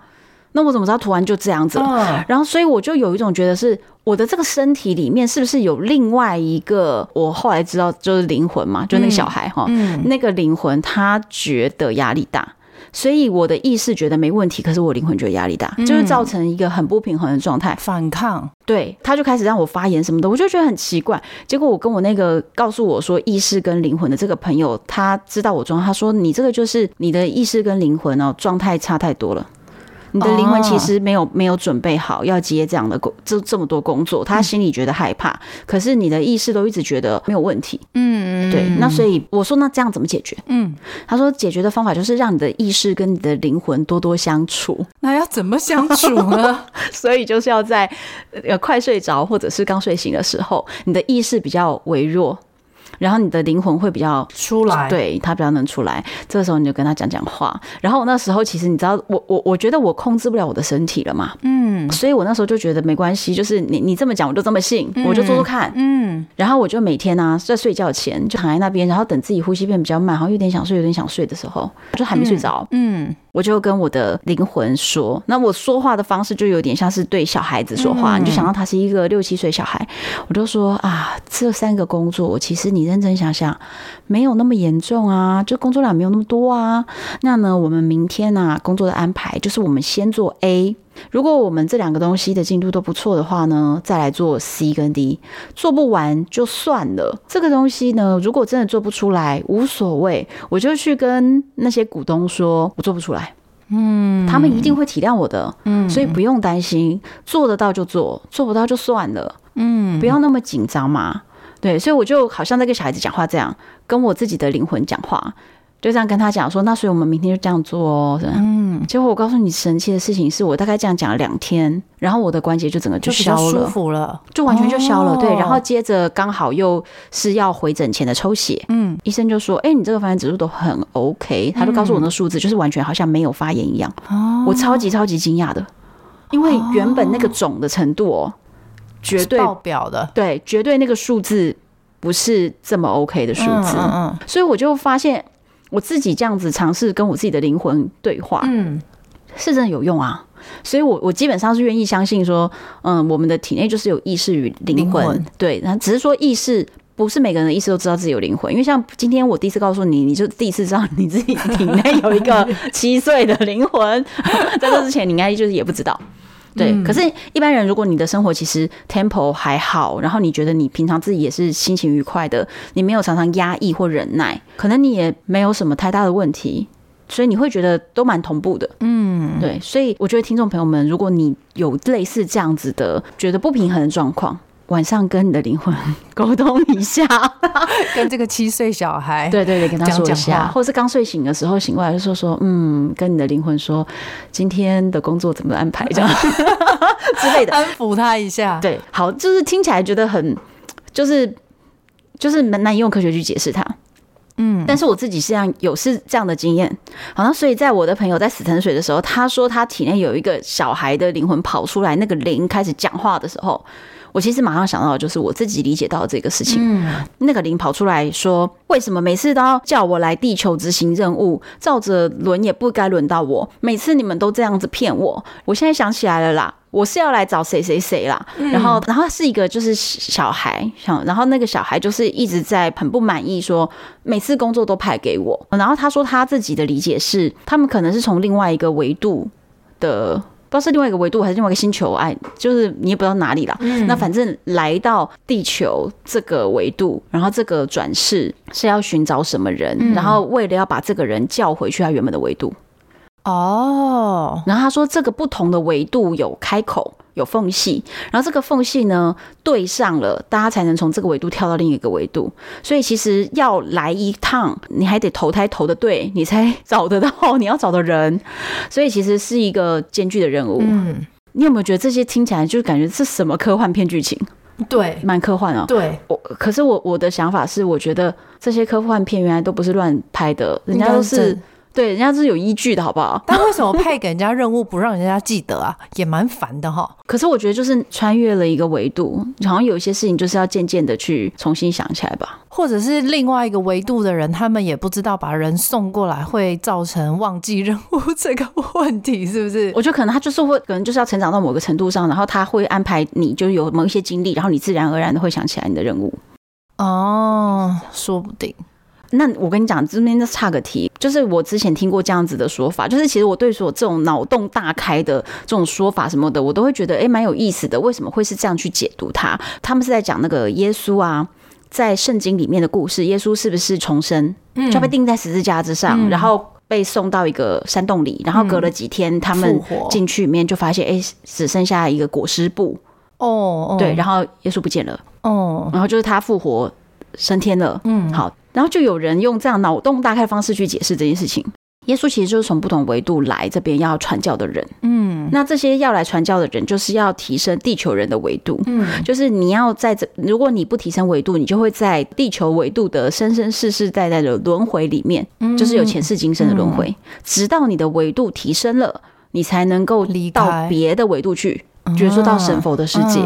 那我怎么知道突然就这样子了？然后，所以我就有一种觉得是我的这个身体里面是不是有另外一个？我后来知道就是灵魂嘛，就那个小孩哈，那个灵魂他觉得压力大，所以我的意识觉得没问题，可是我灵魂觉得压力大，就是造成一个很不平衡的状态，反抗。对，他就开始让我发言什么的，我就觉得很奇怪。结果我跟我那个告诉我说意识跟灵魂的这个朋友，他知道我状态，他说你这个就是你的意识跟灵魂哦状态差太多了。你的灵魂其实没有没有准备好要接这样的工，这这么多工作，他心里觉得害怕，可是你的意识都一直觉得没有问题。嗯，对。那所以我说，那这样怎么解决？嗯，他说解决的方法就是让你的意识跟你的灵魂多多相处。那要怎么相处呢？所以就是要在呃快睡着或者是刚睡醒的时候，你的意识比较微弱。然后你的灵魂会比较出来，对，他比较能出来。这个时候你就跟他讲讲话。然后那时候其实你知道，我我我觉得我控制不了我的身体了嘛，嗯，所以我那时候就觉得没关系，就是你你这么讲，我就这么信，嗯、我就做做看，嗯。然后我就每天呢、啊，在睡觉前就躺在那边，然后等自己呼吸变比较慢，然后有点想睡，有点想睡的时候，我就还没睡着，嗯。嗯。我就跟我的灵魂说，那我说话的方式就有点像是对小孩子说话，你就想到他是一个六七岁小孩，我就说啊，这三个工作，其实你认真想想，没有那么严重啊，就工作量没有那么多啊。那呢，我们明天呢，工作的安排就是我们先做 A。如果我们这两个东西的进度都不错的话呢，再来做 C 跟 D，做不完就算了。这个东西呢，如果真的做不出来，无所谓，我就去跟那些股东说，我做不出来，嗯，他们一定会体谅我的，嗯，所以不用担心，做得到就做，做不到就算了，嗯，不要那么紧张嘛，对，所以我就好像在跟小孩子讲话这样，跟我自己的灵魂讲话。就这样跟他讲说，那所以我们明天就这样做哦。嗯，结果我告诉你，神奇的事情是我大概这样讲了两天，然后我的关节就整个就消了，舒服了，就完全就消了。哦、对，然后接着刚好又是要回诊前的抽血，嗯，医生就说，哎、欸，你这个发炎指数都很 OK，他就告诉我那数字就是完全好像没有发炎一样。哦，我超级超级惊讶的，因为原本那个肿的程度哦，绝对爆表的，对，绝对那个数字不是这么 OK 的数字，嗯，嗯，所以我就发现。我自己这样子尝试跟我自己的灵魂对话，嗯，是真的有用啊。所以我，我我基本上是愿意相信说，嗯，我们的体内就是有意识与灵魂，对。那只是说意识不是每个人的意识都知道自己有灵魂，因为像今天我第一次告诉你，你就第一次知道你自己体内有一个七岁的灵魂，在这之前你应该就是也不知道。对，可是一般人，如果你的生活其实 tempo 还好，然后你觉得你平常自己也是心情愉快的，你没有常常压抑或忍耐，可能你也没有什么太大的问题，所以你会觉得都蛮同步的。嗯，对，所以我觉得听众朋友们，如果你有类似这样子的觉得不平衡的状况，晚上跟你的灵魂 沟通一下，跟这个七岁小孩，对对对，跟他说一下，或是刚睡醒的时候醒过来就说说，嗯，跟你的灵魂说今天的工作怎么安排这样 之类的，安抚他一下。对，好，就是听起来觉得很，就是就是难以用科学去解释它。嗯，但是我自己实际上有是这样的经验，好像所以在我的朋友在死沉水的时候，他说他体内有一个小孩的灵魂跑出来，那个灵开始讲话的时候。我其实马上想到的就是我自己理解到的这个事情。嗯，那个灵跑出来说：“为什么每次都要叫我来地球执行任务？照着轮也不该轮到我。每次你们都这样子骗我。我现在想起来了啦，我是要来找谁谁谁啦。然后，然后是一个就是小孩，想，然后那个小孩就是一直在很不满意，说每次工作都派给我。然后他说他自己的理解是，他们可能是从另外一个维度的。”不知道是另外一个维度还是另外一个星球，哎，就是你也不知道哪里了。嗯，那反正来到地球这个维度，然后这个转世是要寻找什么人，嗯，然后为了要把这个人叫回去他原本的维度。哦，然后他说这个不同的维度有开口。有缝隙，然后这个缝隙呢对上了，大家才能从这个维度跳到另一个维度。所以其实要来一趟，你还得投胎投的对，你才 找得到你要找的人。所以其实是一个艰巨的任务。嗯，你有没有觉得这些听起来就感觉是什么科幻片剧情？对，蛮科幻哦。对，我可是我我的想法是，我觉得这些科幻片原来都不是乱拍的，人家都是。对，人家是有依据的，好不好？但为什么派给人家任务不让人家记得啊？也蛮烦的哈。可是我觉得就是穿越了一个维度，好像有一些事情就是要渐渐的去重新想起来吧。或者是另外一个维度的人，他们也不知道把人送过来会造成忘记任务这个问题，是不是？我觉得可能他就是会，可能就是要成长到某个程度上，然后他会安排你就有某一些经历，然后你自然而然的会想起来你的任务。哦，说不定。那我跟你讲，这边就差个题，就是我之前听过这样子的说法，就是其实我对所这种脑洞大开的这种说法什么的，我都会觉得诶蛮有意思的。为什么会是这样去解读它？他们是在讲那个耶稣啊，在圣经里面的故事，耶稣是不是重生，就被钉在十字架之上，然后被送到一个山洞里，然后隔了几天，他们进去里面就发现，哎，只剩下一个裹尸布。哦，对，然后耶稣不见了。哦，然后就是他复活升天了，嗯，好。然后就有人用这样脑洞大开的方式去解释这件事情。耶稣其实就是从不同维度来这边要传教的人，嗯，那这些要来传教的人，就是要提升地球人的维度，嗯，就是你要在这，如果你不提升维度，你就会在地球维度的生生世世代代的轮回里面，就是有前世今生的轮回，直到你的维度提升了，你才能够到别的维度去，比如说到神佛的世界。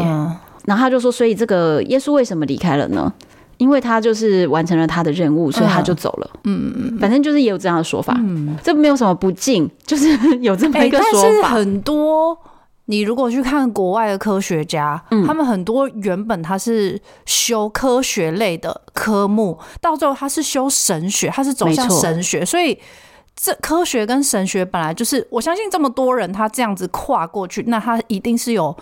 然后他就说，所以这个耶稣为什么离开了呢？因为他就是完成了他的任务，所以他就走了。嗯嗯，反正就是也有这样的说法。嗯，这没有什么不敬，就是有这么一个说法。欸、但是很多，你如果去看国外的科学家，嗯，他们很多原本他是修科学类的科目，到最后他是修神学，他是走向神学。所以这科学跟神学本来就是，我相信这么多人他这样子跨过去，那他一定是有。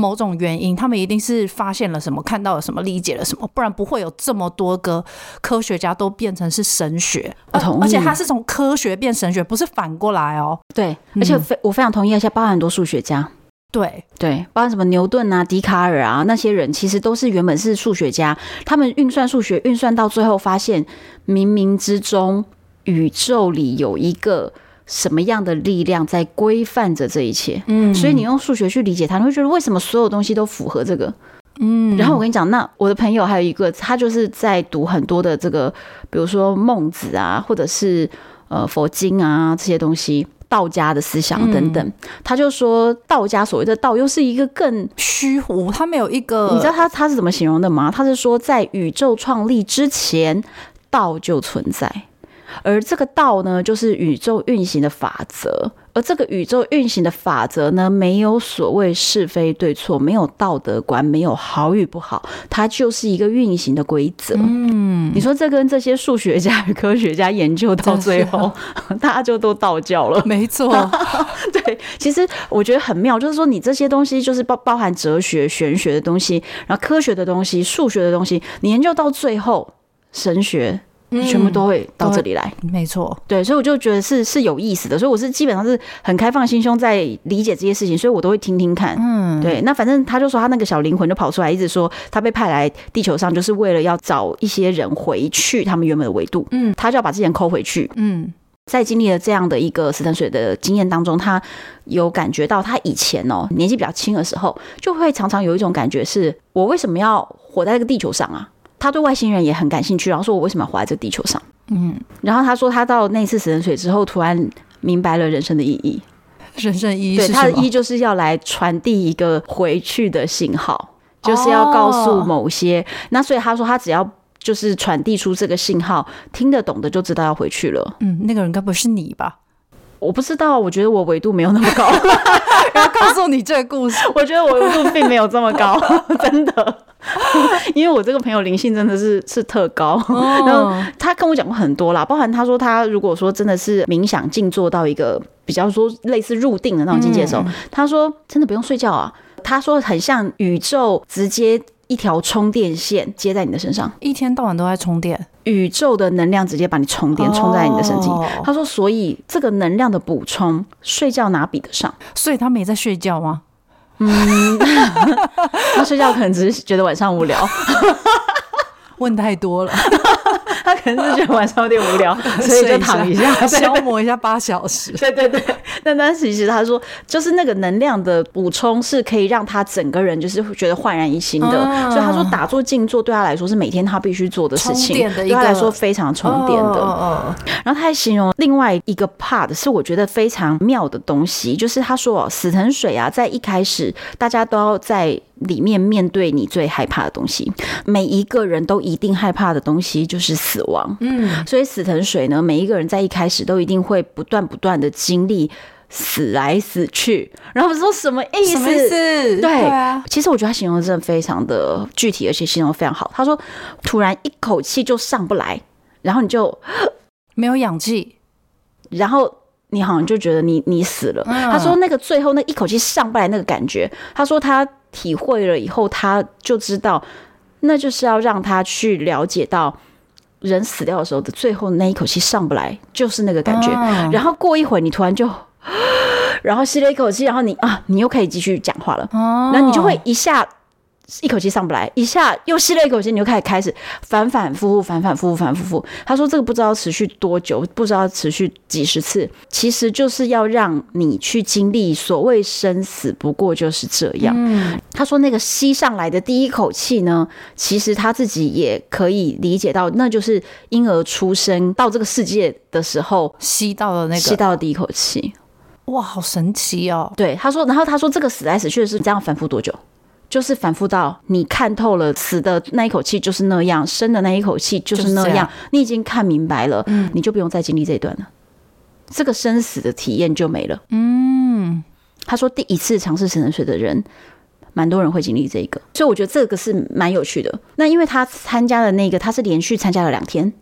某种原因，他们一定是发现了什么，看到了什么，理解了什么，不然不会有这么多个科学家都变成是神学。我同意，而且他是从科学变神学，不是反过来哦。对，而且非我非常同意，而且包含很多数学家。对对，包含什么牛顿啊、笛卡尔啊那些人，其实都是原本是数学家，他们运算数学运算到最后，发现冥冥之中宇宙里有一个。什么样的力量在规范着这一切？嗯，所以你用数学去理解它，你会觉得为什么所有东西都符合这个？嗯，然后我跟你讲，那我的朋友还有一个，他就是在读很多的这个，比如说孟子啊，或者是呃佛经啊这些东西，道家的思想等等。他就说，道家所谓的道又是一个更虚无，他没有一个，你知道他他是怎么形容的吗？他是说，在宇宙创立之前，道就存在。而这个道呢，就是宇宙运行的法则。而这个宇宙运行的法则呢，没有所谓是非对错，没有道德观，没有好与不好，它就是一个运行的规则。嗯，你说这跟这些数学家与科学家研究到最后，大家就都道教了。没错，对，其实我觉得很妙，就是说你这些东西就是包包含哲学、玄学的东西，然后科学的东西、数学的东西，你研究到最后，神学。全部都会到这里来，没错，对，所以我就觉得是是有意思的，所以我是基本上是很开放心胸在理解这些事情，所以我都会听听看，嗯，对，那反正他就说他那个小灵魂就跑出来，一直说他被派来地球上，就是为了要找一些人回去他们原本的维度，嗯，他就要把这些人抠回去，嗯，在经历了这样的一个死藤水的经验当中，他有感觉到他以前哦年纪比较轻的时候，就会常常有一种感觉是，我为什么要活在这个地球上啊？他对外星人也很感兴趣，然后说我为什么要活在这个地球上？嗯，然后他说他到那次死人水之后，突然明白了人生的意义。人生意义？对，他的意义就是要来传递一个回去的信号，就是要告诉某些。哦、那所以他说他只要就是传递出这个信号，听得懂的就知道要回去了。嗯，那个人该不会是你吧？我不知道，我觉得我维度没有那么高。要告诉你这个故事，我觉得我温度并没有这么高，真的。因为我这个朋友灵性真的是是特高，然后他跟我讲过很多啦，包含他说他如果说真的是冥想静坐到一个比较说类似入定的那种境界的时候，他说真的不用睡觉啊，他说很像宇宙直接。一条充电线接在你的身上，一天到晚都在充电，宇宙的能量直接把你充电，充在你的身体。Oh. 他说，所以这个能量的补充，睡觉哪比得上？所以他没在睡觉吗？嗯，他睡觉可能只是觉得晚上无聊。问太多了。他可能是觉得晚上有点无聊，所以就躺一下，消磨一下八小时。对对对，但但其实他说，就是那个能量的补充是可以让他整个人就是觉得焕然一新的。嗯、所以他说，打坐静坐对他来说是每天他必须做的事情，对他来说非常充电的。哦、然后他还形容另外一个 part 是我觉得非常妙的东西，就是他说死藤水啊，在一开始大家都要在。里面面对你最害怕的东西，每一个人都一定害怕的东西就是死亡。嗯，所以死藤水呢，每一个人在一开始都一定会不断不断的经历死来死去。然后说什么意思？什么意思？对，对啊。其实我觉得他形容的真的非常的具体，而且形容的非常好。他说，突然一口气就上不来，然后你就没有氧气，然后你好像就觉得你你死了。他说那个最后那一口气上不来那个感觉，他说他。体会了以后，他就知道，那就是要让他去了解到，人死掉的时候的最后那一口气上不来，就是那个感觉。然后过一会儿，你突然就，然后吸了一口气，然后你啊，你又可以继续讲话了。那你就会一下。一口气上不来，一下又吸了一口气，你就开始开始反反复复，反反复复，反复复。他说这个不知道持续多久，不知道持续几十次，其实就是要让你去经历所谓生死，不过就是这样。嗯，他说那个吸上来的第一口气呢，其实他自己也可以理解到，那就是婴儿出生到这个世界的时候吸到的那个吸到的第一口气。哇，好神奇哦！对，他说，然后他说这个死来死去的是这样反复多久？就是反复到你看透了，死的那一口气就是那样，生的那一口气就是那样，你已经看明白了，嗯，你就不用再经历这一段了，这个生死的体验就没了。嗯，他说第一次尝试死藤水的人，蛮多人会经历这个，所以我觉得这个是蛮有趣的。那因为他参加的那个，他是连续参加了两天。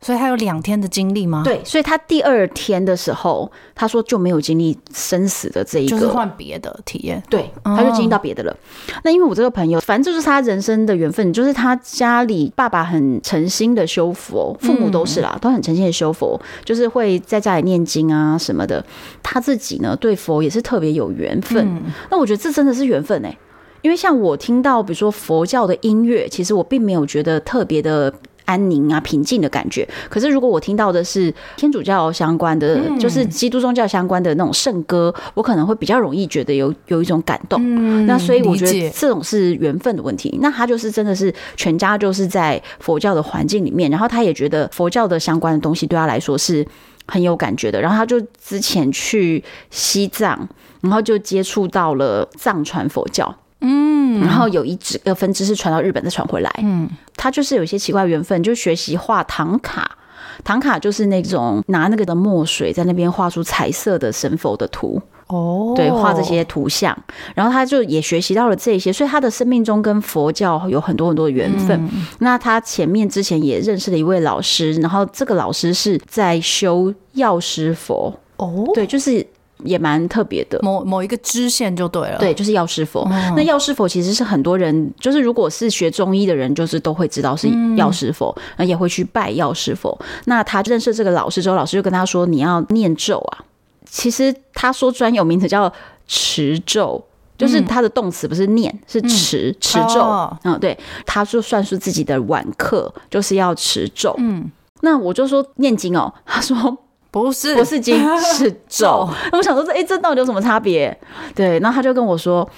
所以他有两天的经历吗？对，所以他第二天的时候，他说就没有经历生死的这一个，就是换别的体验。对，他就经历到别的了。哦。那因为我这个朋友，反正就是他人生的缘分，就是他家里爸爸很诚心的修佛，父母都是啦，都很诚心的修佛，就是会在家里念经啊什么的。他自己呢，对佛也是特别有缘分。嗯。那我觉得这真的是缘分哎，因为像我听到比如说佛教的音乐，其实我并没有觉得特别的。安宁啊，平静的感觉。可是如果我听到的是天主教相关的，嗯、就是基督宗教相关的那种圣歌，我可能会比较容易觉得有有一种感动。嗯、那所以我觉得这种是缘分的问题。那他就是真的是全家就是在佛教的环境里面，然后他也觉得佛教的相关的东西对他来说是很有感觉的。然后他就之前去西藏，然后就接触到了藏传佛教。嗯，然后有一支个分支是传到日本再传回来。嗯，他就是有一些奇怪缘分，就学习画唐卡。唐卡就是那种拿那个的墨水在那边画出彩色的神佛的图。哦，对，画这些图像。然后他就也学习到了这些，所以他的生命中跟佛教有很多很多的缘分。嗯、那他前面之前也认识了一位老师，然后这个老师是在修药师佛。哦，对，就是。也蛮特别的，某某一个支线就对了，对，就是药师佛。嗯、那药师佛其实是很多人，就是如果是学中医的人，就是都会知道是药师佛，那、嗯、也会去拜药师佛。那他认识这个老师之后，老师就跟他说：“你要念咒啊。”其实他说专有名词叫持咒，就是他的动词不是念，是持持咒。嗯，哦、对，他就算是自己的晚课，就是要持咒。嗯，那我就说念经哦，他说。不是，不是金，是咒。那 我想说，这哎，这到底有什么差别？对，然后他就跟我说，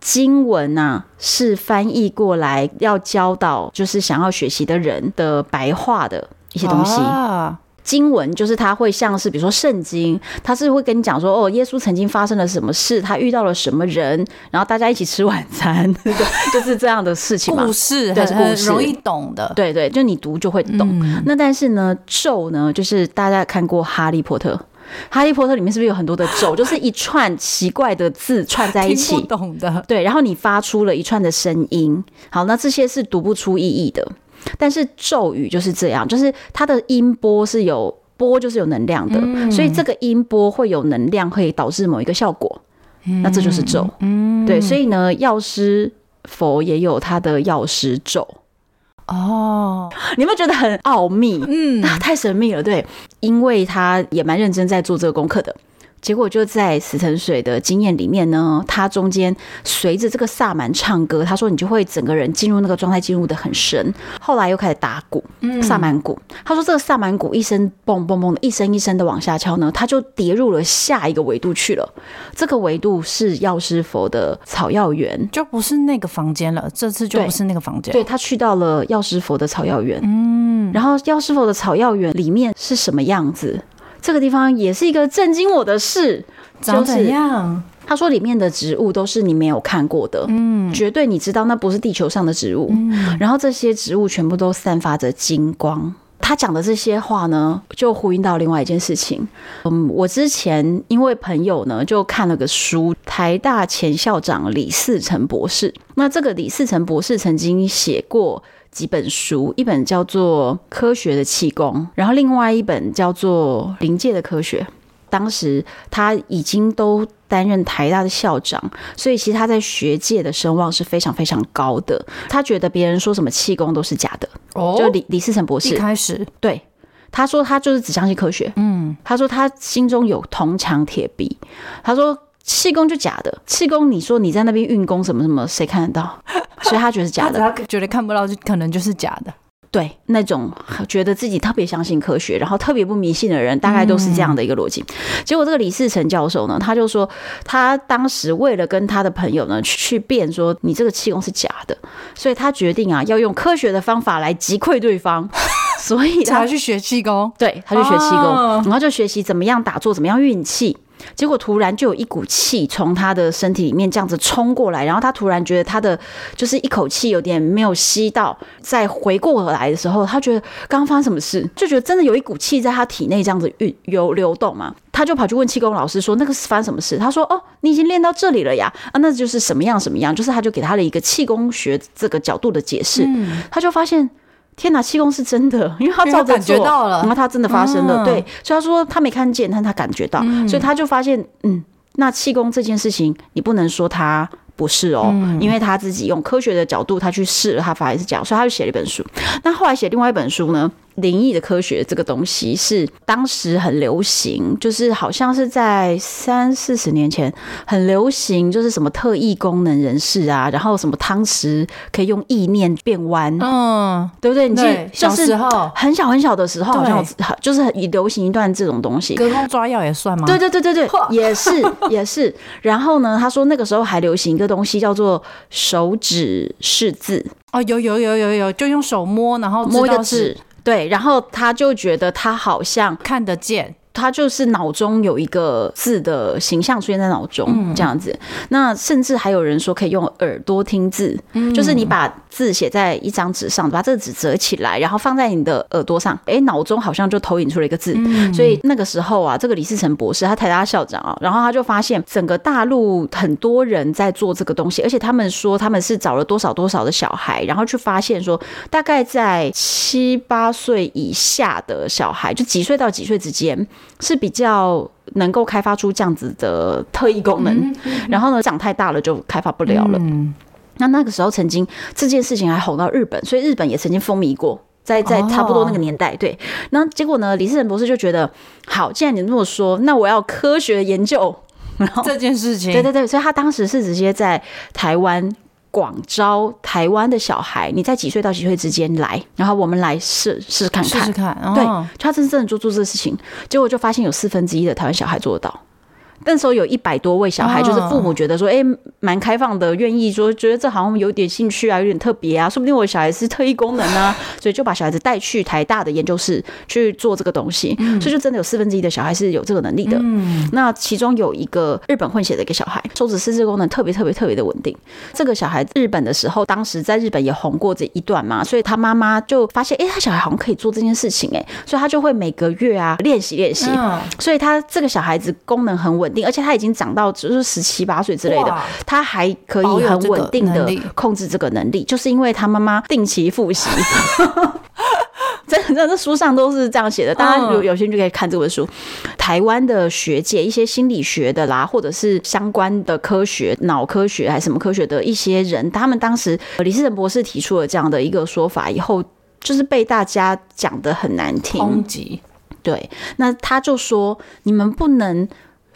经文啊是翻译过来要教导，就是想要学习的人的白话的一些东西。啊经文就是它会像是比如说圣经，它是会跟你讲说哦，耶稣曾经发生了什么事，他遇到了什么人，然后大家一起吃晚餐，就是这样的事情嘛。故事，对，是故事，容易懂的。对对，就你读就会懂。嗯、那但是呢，咒呢，就是大家看过《哈利波特》，《哈利波特》里面是不是有很多的咒，就是一串奇怪的字串在一起，懂的。对，然后你发出了一串的声音，好，那这些是读不出意义的。但是咒语就是这样，就是它的音波是有波，就是有能量的，嗯、所以这个音波会有能量，会导致某一个效果，嗯、那这就是咒。嗯，对，所以呢，药师佛也有他的药师咒。哦，你有没有觉得很奥秘？嗯，太神秘了。对，因为他也蛮认真在做这个功课的。结果就在死藤水的经验里面呢，他中间随着这个萨满唱歌，他说你就会整个人进入那个状态，进入的很深。后来又开始打鼓，萨满鼓。他说这个萨满鼓一声嘣嘣嘣的，一声一声的往下敲呢，他就跌入了下一个维度去了。这个维度是药师佛的草药园，就不是那个房间了。这次就不是那个房间，对，他去到了药师佛的草药园。嗯，然后药师佛的草药园里面是什么样子？这个地方也是一个震惊我的事，长怎样？他说里面的植物都是你没有看过的，嗯，绝对你知道那不是地球上的植物，嗯，然后这些植物全部都散发着金光。他讲的这些话呢，就呼应到另外一件事情。嗯，我之前因为朋友呢，就看了个书，台大前校长李嗣成博士。那这个李嗣成博士曾经写过。几本书，一本叫做《科学的气功》，然后另外一本叫做《临界的科学》。当时他已经都担任台大的校长，所以其实他在学界的声望是非常非常高的。他觉得别人说什么气功都是假的。哦，就李李思成博士一开始对他说，他就是只相信科学。嗯，他说他心中有铜墙铁壁。他说。气功就假的，气功你说你在那边运功什么什么，谁看得到？所以他觉得是假的，他觉得看不到，就可能就是假的。对，那种觉得自己特别相信科学，然后特别不迷信的人，大概都是这样的一个逻辑。嗯、结果这个李世成教授呢，他就说他当时为了跟他的朋友呢去辩说你这个气功是假的，所以他决定啊要用科学的方法来击溃对方，所以他去学气功。对，他去学气功，哦、然后就学习怎么样打坐，怎么样运气。结果突然就有一股气从他的身体里面这样子冲过来，然后他突然觉得他的就是一口气有点没有吸到，再回过来的时候，他觉得刚刚发生什么事，就觉得真的有一股气在他体内这样子运流流动嘛，他就跑去问气功老师说：“那个是发生什么事？”他说：“哦，你已经练到这里了呀，啊，那就是什么样什么样，就是他就给他了一个气功学这个角度的解释，他就发现。”天哪，气功是真的，因为他照着做，然后他真的发生了，对，所以他说他没看见，但他感觉到，所以他就发现，嗯，那气功这件事情，你不能说他不是哦，因为他自己用科学的角度，他去试了，他发现是这样，所以他就写了一本书。那后来写另外一本书呢？灵异的科学这个东西是当时很流行，就是好像是在三四十年前很流行，就是什么特异功能人士啊，然后什么汤匙可以用意念变弯，嗯，对不对？你记得小时候很小很小的时候，好像就是很流行一段这种东西，隔空抓药也算吗？对对对对对，也是也是。然后呢，他说那个时候还流行一个东西叫做手指识字哦，有有有有有，就用手摸，然后摸一个字。对，然后他就觉得他好像看得见。他就是脑中有一个字的形象出现在脑中，这样子。嗯、那甚至还有人说可以用耳朵听字，嗯、就是你把字写在一张纸上，把这个纸折起来，然后放在你的耳朵上，哎，脑中好像就投影出了一个字。嗯、所以那个时候啊，这个李世成博士，他台大校长啊，然后他就发现整个大陆很多人在做这个东西，而且他们说他们是找了多少多少的小孩，然后去发现说，大概在七八岁以下的小孩，就几岁到几岁之间。是比较能够开发出这样子的特异功能，然后呢，长太大了就开发不了了。那那个时候曾经这件事情还红到日本，所以日本也曾经风靡过，在在差不多那个年代。对，那结果呢，李世仁博士就觉得，好，既然你这么说，那我要科学研究这件事情。对对对，所以他当时是直接在台湾。广招台湾的小孩，你在几岁到几岁之间来，然后我们来试试看看，试试看。哦、对，他真正的做做这个事情，结果就发现有四分之一的台湾小孩做得到。那时候有一百多位小孩，就是父母觉得说，哎、欸，蛮开放的，愿意说，觉得这好像有点兴趣啊，有点特别啊，说不定我小孩是特异功能啊，所以就把小孩子带去台大的研究室去做这个东西，所以就真的有四分之一的小孩是有这个能力的。嗯。那其中有一个日本混血的一个小孩，手指识字功能特别特别特别的稳定。这个小孩日本的时候，当时在日本也红过这一段嘛，所以他妈妈就发现，哎、欸，他小孩好像可以做这件事情、欸，哎，所以他就会每个月啊练习练习，所以他这个小孩子功能很稳定。而且他已经长到就是十七八岁之类的，他还可以很稳定的控制这个能力，就是因为他妈妈定期复习。真的，真的，书上都是这样写的。大家有有兴趣可以看这本书。台湾的学界，一些心理学的啦，或者是相关的科学、脑科学还是什么科学的一些人，他们当时李世仁博士提出了这样的一个说法以后，就是被大家讲得很难听。对，那他就说你们不能。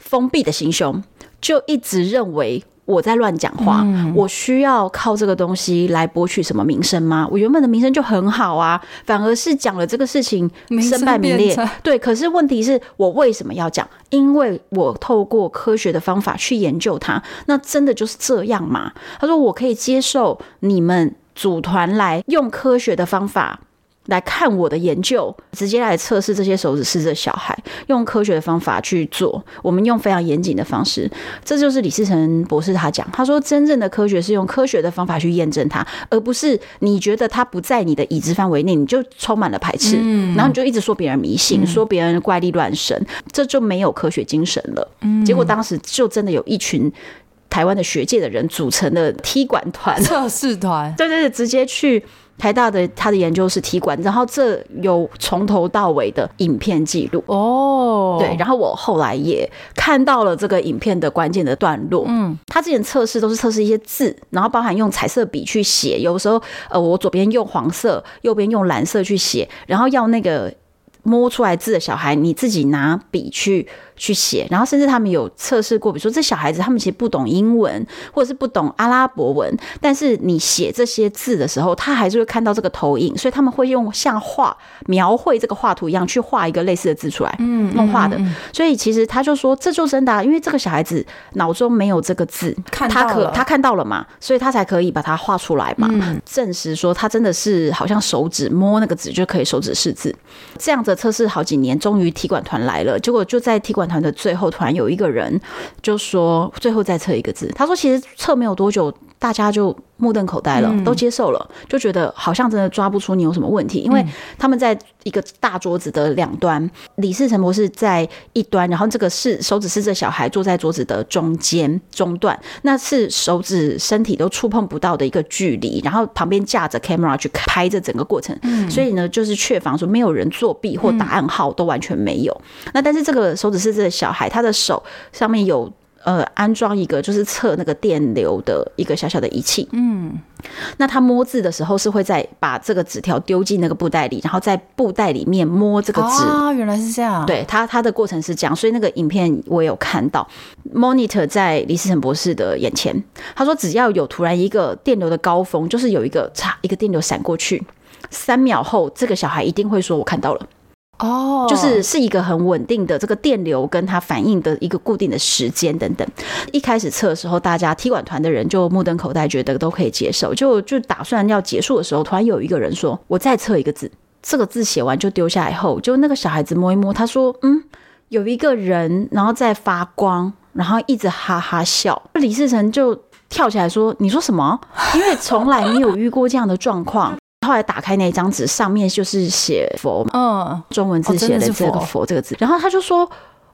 封闭的心胸，就一直认为。我在乱讲话，嗯，我需要靠这个东西来博取什么名声吗？我原本的名声就很好啊，反而是讲了这个事情，身败名裂。对，可是问题是我为什么要讲？因为我透过科学的方法去研究它，那真的就是这样吗？他说我可以接受你们组团来用科学的方法。来看我的研究，直接来测试这些手指试着小孩，用科学的方法去做。我们用非常严谨的方式，这就是李世成博士他讲，他说真正的科学是用科学的方法去验证它，而不是你觉得它不在你的已知范围内，你就充满了排斥，嗯然后你就一直说别人迷信，说别人怪力乱神，这就没有科学精神了。嗯结果当时就真的有一群台湾的学界的人组成的踢馆团、测试团，对对对，直接去。台大的他的研究是踢馆，然后这有从头到尾的影片记录。哦，对，然后我后来也看到了这个影片的关键的段落，嗯，他之前测试都是测试一些字，然后包含用彩色笔去写，有时候呃我左边用黄色，右边用蓝色去写，然后要那个摸出来字的小孩，你自己拿笔去。去写，然后甚至他们有测试过，比如说这小孩子他们其实不懂英文，或者是不懂阿拉伯文，但是你写这些字的时候，他还是会看到这个投影，所以他们会用像画描绘这个画图一样去画一个类似的字出来，嗯，用画的。所以其实他就说，这就真的，因为这个小孩子脑中没有这个字，看他可他看到了嘛，所以他才可以把它画出来嘛，证实说他真的是好像手指摸那个纸就可以手指识字，这样子测试好几年，终于踢馆团来了，结果就在踢馆团的最后，突然有一个人就说：“最后再测一个字。”他说：“其实测没有多久，大家就目瞪口呆了，都接受了，就觉得好像真的抓不出你有什么问题，因为他们在一个大桌子的两端，李世成博士在一端，然后这个是手指是这小孩坐在桌子的中间中段，那是手指身体都触碰不到的一个距离，然后旁边架着 camera 去拍这整个过程，所以呢，就是确防说没有人作弊或打暗号都完全没有。那但是这个手指是这个小孩，他的手上面有。呃，安装一个就是测那个电流的一个小小的仪器。嗯，那他摸字的时候是会在把这个纸条丢进那个布袋里，然后在布袋里面摸这个纸。啊，原来是这样。对他，他的过程是这样，所以那个影片我有看到，monitor 在李思成博士的眼前。他说，只要有突然一个电流的高峰，就是有一个差一个电流闪过去，三秒后，这个小孩一定会说：“我看到了。”哦，就是是一个很稳定的这个电流跟它反应的一个固定的时间等等。一开始测的时候，大家踢馆团的人就目瞪口呆，觉得都可以接受。就就打算要结束的时候，突然有一个人说：“我再测一个字。”这个字写完就丢下来后，就那个小孩子摸一摸，他说：“嗯，有一个人，然后在发光，然后一直哈哈笑。”李世成就跳起来说：“你说什么？因为从来没有遇过这样的状况。”后来打开那张纸，上面就是写佛嘛，嗯，中文字写的这个“佛”这个字。然后他就说：“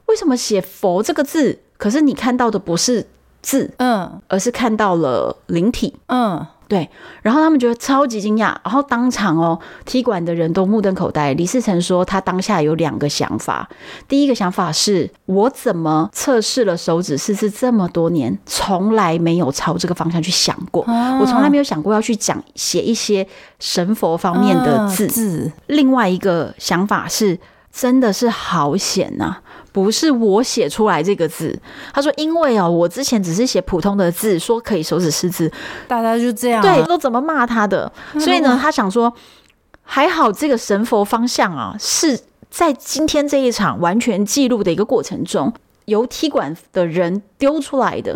为什么写‘佛’这个字？可是你看到的不是字，嗯，而是看到了灵体，嗯。”对，然后他们觉得超级惊讶，然后当场哦，踢馆的人都目瞪口呆。李世成说，他当下有两个想法，第一个想法是我怎么测试了手指试试这么多年，从来没有朝这个方向去想过，啊、我从来没有想过要去讲写一些神佛方面的字。啊、字另外一个想法是，真的是好险呐、啊。不是我写出来这个字，他说，因为哦，我之前只是写普通的字，说可以手指识字，大家就这样，对，都怎么骂他的？所以呢，他想说，还好这个神佛方向啊，是在今天这一场完全记录的一个过程中。由踢馆的人丢出来的，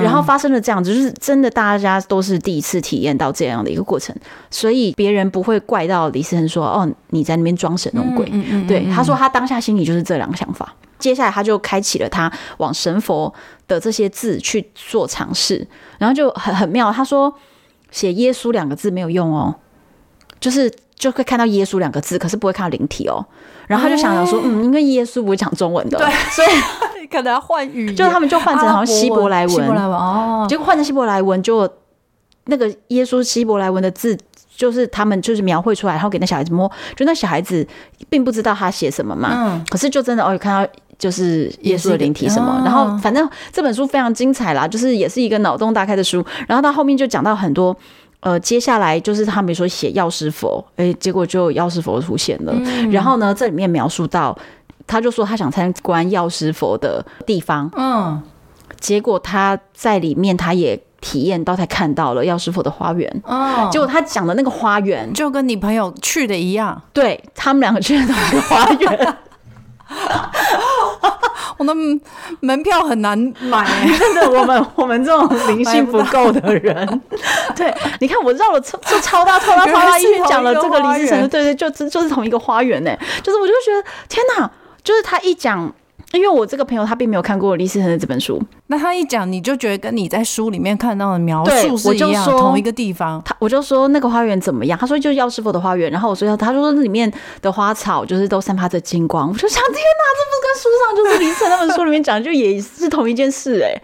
然后发生了这样子，就是真的，大家都是第一次体验到这样的一个过程，所以别人不会怪到李思恒说：“哦，你在那边装神弄鬼。”对，他说他当下心里就是这两个想法。接下来他就开启了他往神佛的这些字去做尝试，然后就很很妙。他说写耶稣两个字没有用哦，就是就会看到耶稣两个字，可是不会看到灵体哦。然后他就想想说：“嗯，因为耶稣不会讲中文的，对，所以。”可能要换语言，就他们就换成好像希伯来文，哦，结果换成希伯来文，就那个耶稣希伯来文的字，就是他们就是描绘出来，然后给那小孩子摸，就那小孩子并不知道他写什么嘛，嗯，可是就真的哦，看到就是耶稣的灵体什么，然后反正这本书非常精彩啦，就是也是一个脑洞大开的书，然后到后面就讲到很多，呃，接下来就是他们说写药师佛，哎，结果就药师佛出现了，然后呢，这里面描述到。他就说他想参观药师佛的地方，嗯，结果他在里面他也体验到，他看到了药师佛的花园，哦，结果他讲的那个花园就跟你朋友去的一样，对，他们两个去的同一个花园。我的门票很难买，真的。我们我们这种灵性不够的人，对，你看我绕了超就超大超大超大，一圈讲了这个李志成，对对，就就是同一个花园呢。就是我就觉得天哪，就是他一讲。因为我这个朋友他并没有看过李思成的这本书，那他一讲你就觉得跟你在书里面看到的描述是一样，同一个地方。他我就说那个花园怎么样？他说就是药师佛的花园。然后我说他，他说里面的花草就是都散发着金光。我就想天哪，这不跟书上就是李思成那本书里面讲就也是同一件事哎、欸。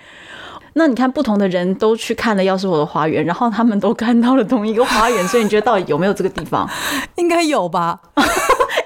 那你看不同的人都去看了药师佛的花园，然后他们都看到了同一个花园，所以你觉得到底有没有这个地方？应该有吧。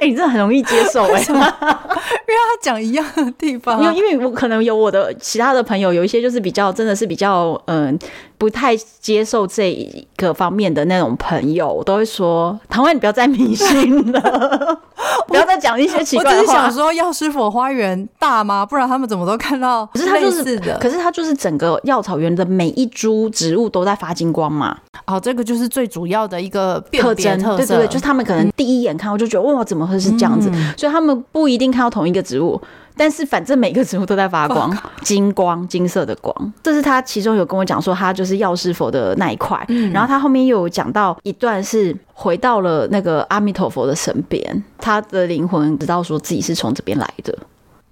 哎、欸，你真的很容易接受哎、欸，因为他讲一样的地方，因为因为我可能有我的其他的朋友，有一些就是比较真的是比较嗯。不太接受这一个方面的那种朋友，我都会说：“唐薇，你不要再迷信了，不要再讲一些奇怪的话。”我只是想说，药师佛花园大吗？不然他们怎么都看到？可是他就是的，可是他就是整个药草园的每一株植物都在发金光嘛。哦，这个就是最主要的一个特征。对对对，就是他们可能第一眼看，我就觉得哇，怎么会是这样子？嗯、所以他们不一定看到同一个植物。但是反正每个植物都在发光，金光，金色的光。这是他其中有跟我讲说，他就是药师佛的那一块。嗯，然后他后面又有讲到一段是回到了那个阿弥陀佛的身边，他的灵魂知道说自己是从这边来的，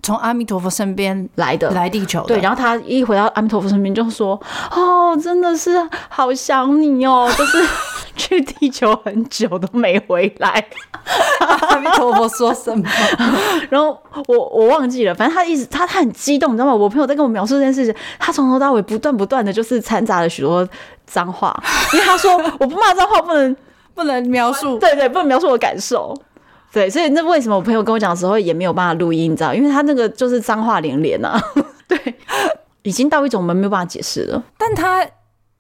从阿弥陀佛身边来的，来地球。对，然后他一回到阿弥陀佛身边就说：“哦，真的是好想你哦，就是。” 去地球很久都没回来，阿弥陀佛说什么？然后我我忘记了，反正他一直他他很激动，你知道吗？我朋友在跟我描述这件事情，他从头到尾不断不断的就是掺杂了许多脏话，因为他说我不骂脏话不能不能描述，对对，不能描述我感受，对，所以那为什么我朋友跟我讲的时候也没有办法录音，你知道？因为他那个就是脏话连连啊，对，已经到一种我们没有办法解释了。但他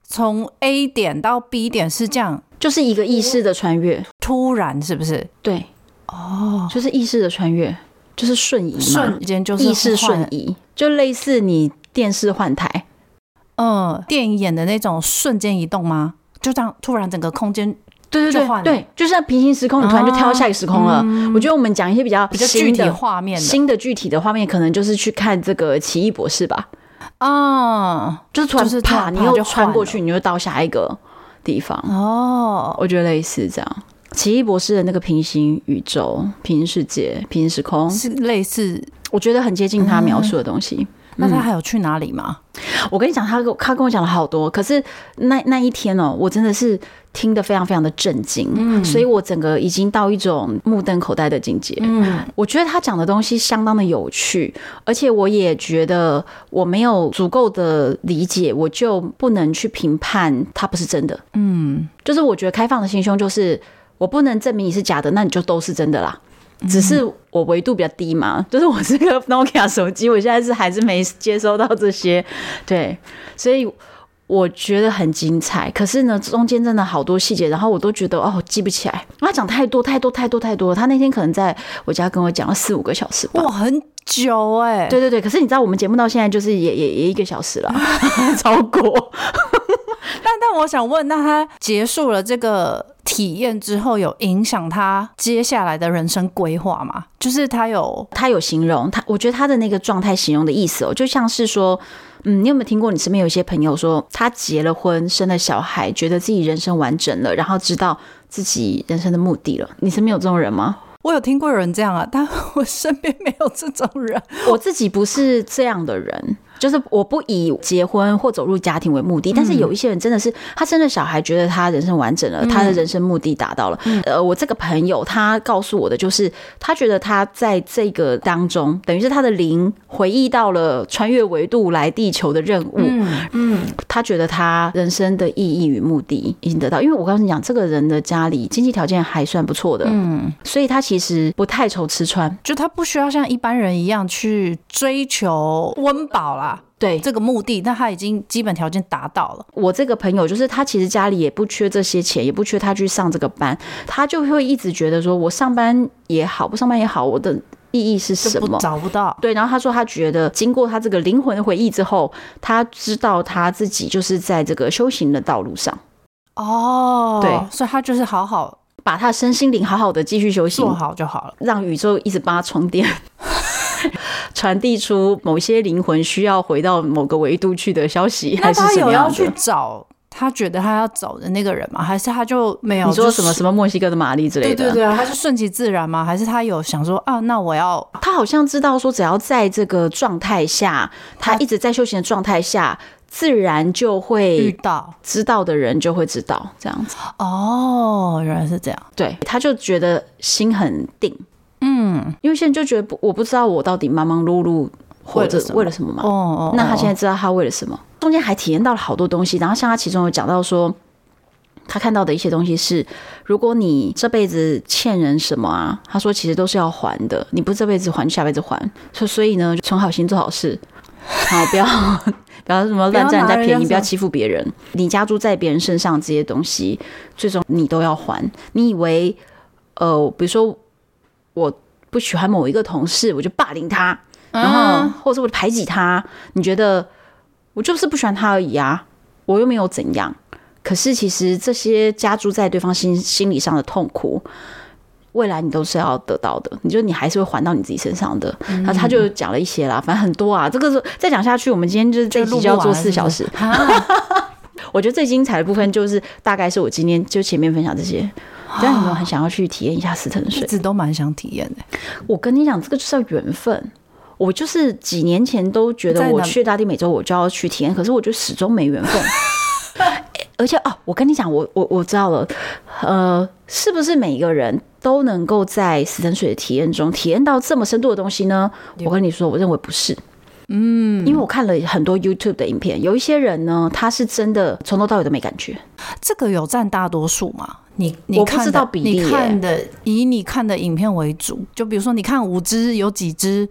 从 A 点到 B 点是这样。就是一个意识的穿越，突然是不是？对，哦，就是意识的穿越，就是瞬移嘛，瞬间就是意识瞬移，就类似你电视换台，嗯，电影演的那种瞬间移动吗？就这样突然整个空间，对对对，对，就像平行时空，你突然就跳到下一个时空了。我觉得我们讲一些比较比较具体画面，新的具体的画面，可能就是去看这个奇异博士吧。啊，就是突然是啪，你又穿过去，你就到下一个。地方。哦，我觉得类似这样，奇异博士的那个平行宇宙、平行世界、平行时空。是类似，我觉得很接近他描述的东西。嗯那他还有去哪里吗？我跟你讲，他跟他跟我讲了好多，可是那那一天哦，我真的是听得非常非常的震惊，嗯，所以我整个已经到一种目瞪口呆的境界。嗯，我觉得他讲的东西相当的有趣，而且我也觉得我没有足够的理解，我就不能去评判他不是真的。嗯，就是我觉得开放的心胸就是我不能证明你是假的，那你就都是真的啦。只是我维度比较低嘛，就是我这个 Nokia 手机，我现在是还是没接收到这些，对，所以我觉得很精彩。可是呢，中间真的好多细节，然后我都觉得哦，记不起来。他讲太多太多太多太多，他那天可能在我家跟我讲了四五个小时吧，哇，很久哎、欸。对对对，可是你知道我们节目到现在就是也也也一个小时了，超过。但但我想问，那他结束了这个体验之后，有影响他接下来的人生规划吗？就是他有他有形容他，我觉得他的那个状态形容的意思哦，就像是说，嗯，你有没有听过你身边有一些朋友说，他结了婚，生了小孩，觉得自己人生完整了，然后知道自己人生的目的了？你身边有这种人吗？我有听过有人这样啊，但我身边没有这种人，我自己不是这样的人。就是我不以结婚或走入家庭为目的，但是有一些人真的是他生了小孩，觉得他人生完整了，他的人生目的达到了。呃，我这个朋友他告诉我的就是，他觉得他在这个当中，等于是他的灵回忆到了穿越维度来地球的任务。嗯嗯，他觉得他人生的意义与目的已经得到，因为我告诉你讲，这个人的家里经济条件还算不错的，嗯，所以他其实不太愁吃穿，就他不需要像一般人一样去追求温饱啦。对这个目的，那他已经基本条件达到了。我这个朋友就是他，其实家里也不缺这些钱，也不缺他去上这个班，他就会一直觉得说，我上班也好，不上班也好，我的意义是什么？找不到。对，然后他说他觉得经过他这个灵魂的回忆之后，他知道他自己就是在这个修行的道路上。哦，对，所以他就是好好把他身心灵好好的继续修行，做好就好了，让宇宙一直帮他充电，传递出某些灵魂需要回到某个维度去的消息，还是什么样的？有要去找？他觉得他要走的那个人吗？还是他就没有？你说什么什么墨西哥的玛丽之类的？对对对啊，他是顺其自然吗？还是他有想说啊？那我要他好像知道说，只要在这个状态下，他一直在修行的状态下，自然就会遇到知道的人就会知道这样子。哦，原来是这样。对，他就觉得心很定。嗯，因为现在就觉得不，我不知道我到底忙忙碌碌或者为了什么嘛。哦哦，那他现在知道他为了什么。中间还体验到了好多东西，然后像他其中有讲到说，他看到的一些东西是，如果你这辈子欠人什么啊，他说其实都是要还的，你不这辈子还，下辈子还，所所以呢，存好心做好事，好不要不要什么乱占人家便宜，不要欺负别人，你加诸在别人身上这些东西，最终你都要还。你以为呃，比如说我不喜欢某一个同事，我就霸凌他，然后或者我排挤他，你觉得？我就是不喜欢他而已啊，我又没有怎样。可是其实这些加诸在对方心心理上的痛苦，未来你都是要得到的。你就你还是会还到你自己身上的。然后他就讲了一些啦，反正很多啊。这个是再讲下去，我们今天就是这集就要做四小时。我觉得最精彩的部分就是大概是我今天就前面分享这些。这样你有很想要去体验一下死藤水？一直都蛮想体验的。我跟你讲，这个就是要缘分。我就是几年前都觉得我去大地美洲我就要去体验，可是我就始终没缘分。而且哦，我跟你讲，我我我知道了，呃，是不是每一个人都能够在死藤水的体验中体验到这么深度的东西呢？我跟你说，我认为不是。嗯，因为我看了很多 YouTube 的影片，有一些人呢，他是真的从头到尾都没感觉。这个有占大多数吗？你你看的比例，你看的以你看的影片为主，就比如说你看五支有几支？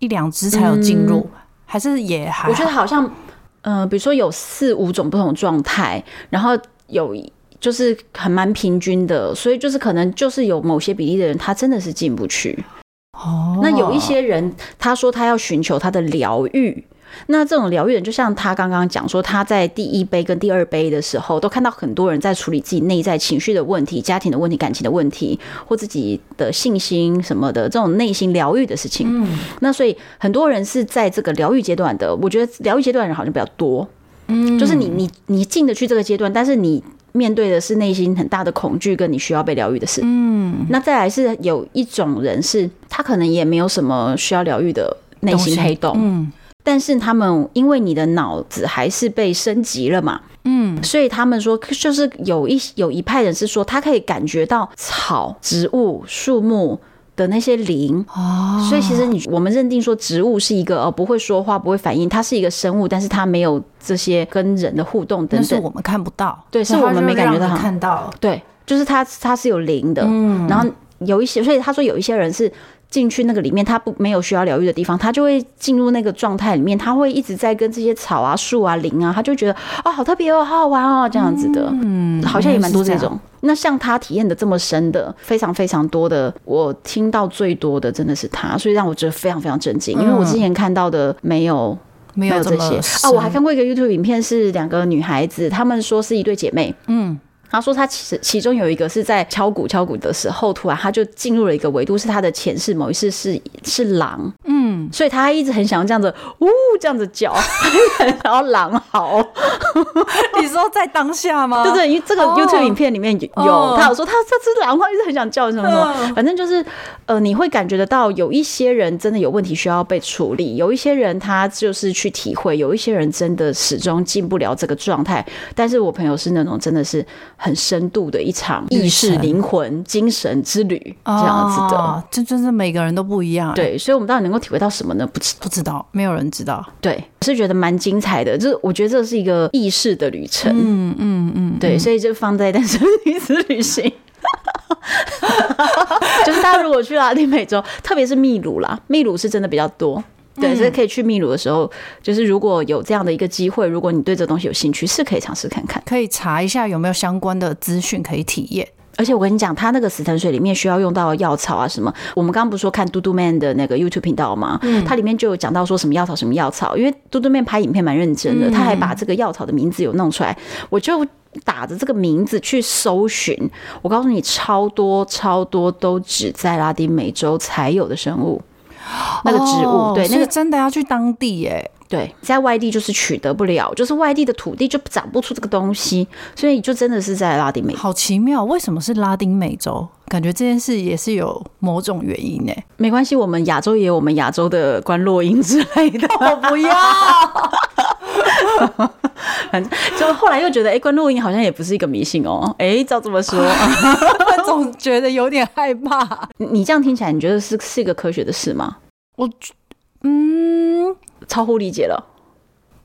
一两只才有进入，嗯，还是也还？我觉得好像，呃，比如说有四五种不同状态，然后有就是很蛮平均的，所以就是可能就是有某些比例的人，他真的是进不去。哦，那有一些人，他说他要寻求他的疗愈。那这种疗愈人，就像他刚刚讲说，他在第一杯跟第二杯的时候，都看到很多人在处理自己内在情绪的问题、家庭的问题、感情的问题，或自己的信心什么的这种内心疗愈的事情。嗯，那所以很多人是在这个疗愈阶段的。我觉得疗愈阶段的人好像比较多。嗯，就是你你你进得去这个阶段，但是你面对的是内心很大的恐惧，跟你需要被疗愈的事。嗯，那再来是有一种人是，他可能也没有什么需要疗愈的内心黑洞。嗯。但是他们因为你的脑子还是被升级了嘛，嗯，所以他们说就是有一有一派人是说他可以感觉到草、植物、树木的那些灵。哦，所以其实你我们认定说植物是一个哦不会说话、不会反应，它是一个生物，但是它没有这些跟人的互动等等，但是我们看不到，对，是我们没感觉到。看到，对，就是它它是有灵的，嗯，然后有一些，所以他说有一些人是。进去那个里面，他不没有需要疗愈的地方，他就会进入那个状态里面，他会一直在跟这些草啊、树啊、林啊，他就觉得啊、哦，好特别哦，好好玩哦，这样子的，嗯，好像也蛮多这种。那像他体验的这么深的，非常非常多的，我听到最多的真的是他，所以让我觉得非常非常震惊，因为我之前看到的没有没有这些啊，我还看过一个 YouTube 影片，是两个女孩子，她们说是一对姐妹，嗯。他说，他其实其中有一个是在敲鼓敲鼓的时候，突然他就进入了一个维度，是他的前世某一世是是狼，嗯，所以他一直很想要这样子，呜，这样子叫，然后狼嚎。你说在当下吗？对对，因为这个 YouTube 影片里面有，哦、他有说他这只狼，他一直很想叫什么什么，反正就是呃，你会感觉得到有一些人真的有问题需要被处理，有一些人他就是去体会，有一些人真的始终进不了这个状态。但是我朋友是那种真的是。很深度的一场意识、灵魂、精神之旅，这样子的，这真是每个人都不一样。对，所以，我们到底能够体会到什么呢？不知不知道，没有人知道。对，是觉得蛮精彩的。就是我觉得这是一个意识的旅程。嗯嗯嗯，对，所以就放在单身女子旅行。就是大家如果去拉丁美洲，特别是秘鲁啦，秘鲁是真的比较多。对，所以可以去秘鲁的时候，就是如果有这样的一个机会，如果你对这东西有兴趣，是可以尝试看看，可以查一下有没有相关的资讯可以体验。而且我跟你讲，它那个死藤水里面需要用到药草啊什么，我们刚刚不是说看嘟嘟 man 的那个 YouTube 频道吗？嗯，它里面就有讲到说什么药草什么药草，因为嘟嘟 man 拍影片蛮认真的，他还把这个药草的名字有弄出来，我就。打着这个名字去搜寻，我告诉你，超多超多都只在拉丁美洲才有的生物，那个植物，哦、对，那个真的要去当地耶，对，在外地就是取得不了，就是外地的土地就长不出这个东西，所以就真的是在拉丁美洲。好奇妙，为什么是拉丁美洲？感觉这件事也是有某种原因呢。没关系，我们亚洲也有我们亚洲的观落音之类的，我不要。反正就后来又觉得，哎、欸，观落阴好像也不是一个迷信哦。哎、欸，照这么说，总觉得有点害怕。你这样听起来，你觉得是是一个科学的事吗？我，嗯，超乎理解了。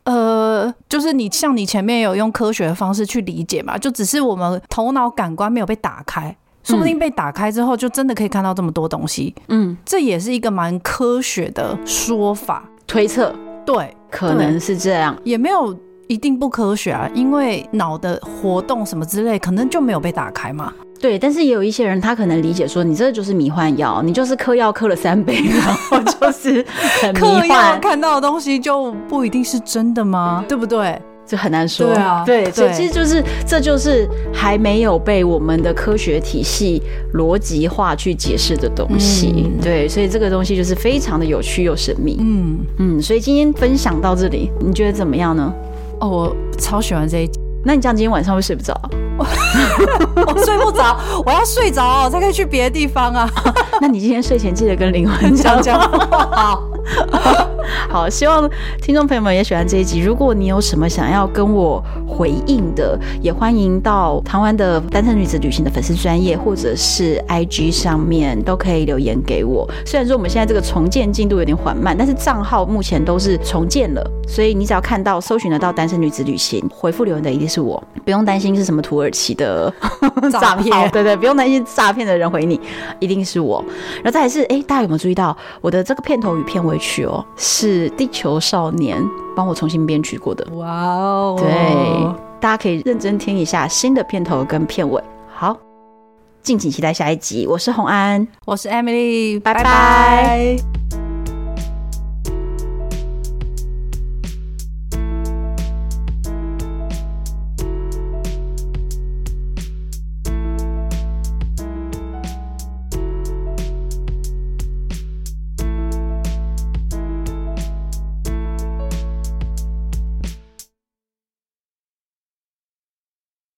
呃，就是你像你前面有用科学的方式去理解嘛，就只是我们头脑感官没有被打开，说不定被打开之后，就真的可以看到这么多东西。嗯，这也是一个蛮科学的说法推测。对，可能是这样，也没有。一定不科学啊，因为脑的活动什么之类，可能就没有被打开嘛。对，但是也有一些人，他可能理解说，你这就是迷幻药，你就是嗑药嗑了三杯，然后就是很迷幻。嗑药看到的东西就不一定是真的吗？对不对？这很难说。对啊，对，所以其实就是这就是还没有被我们的科学体系逻辑化去解释的东西。嗯、对，所以这个东西就是非常的有趣又神秘。嗯嗯，所以今天分享到这里，你觉得怎么样呢？哦，我超喜欢这一集。那你这样今天晚上会睡不着？我睡不着，我要睡着才可以去别的地方啊。那你今天睡前记得跟灵魂讲讲话。好，希望听众朋友们也喜欢这一集。如果你有什么想要跟我回应的，也欢迎到台湾的单身女子旅行的粉丝专业或者是 IG 上面都可以留言给我。虽然说我们现在这个重建进度有点缓慢，但是账号目前都是重建了，所以你只要看到搜寻得到单身女子旅行，回复留言的一定是我，不用担心是什么土耳其的 诈骗。对对，不用担心诈骗的人回你，一定是我。然后再来是，哎，大家有没有注意到我的这个片头与片尾曲哦？是地球少年帮我重新编曲过的，哇哦！对，大家可以认真听一下新的片头跟片尾。好，敬请期待下一集。我是洪安，我是 Emily，拜拜。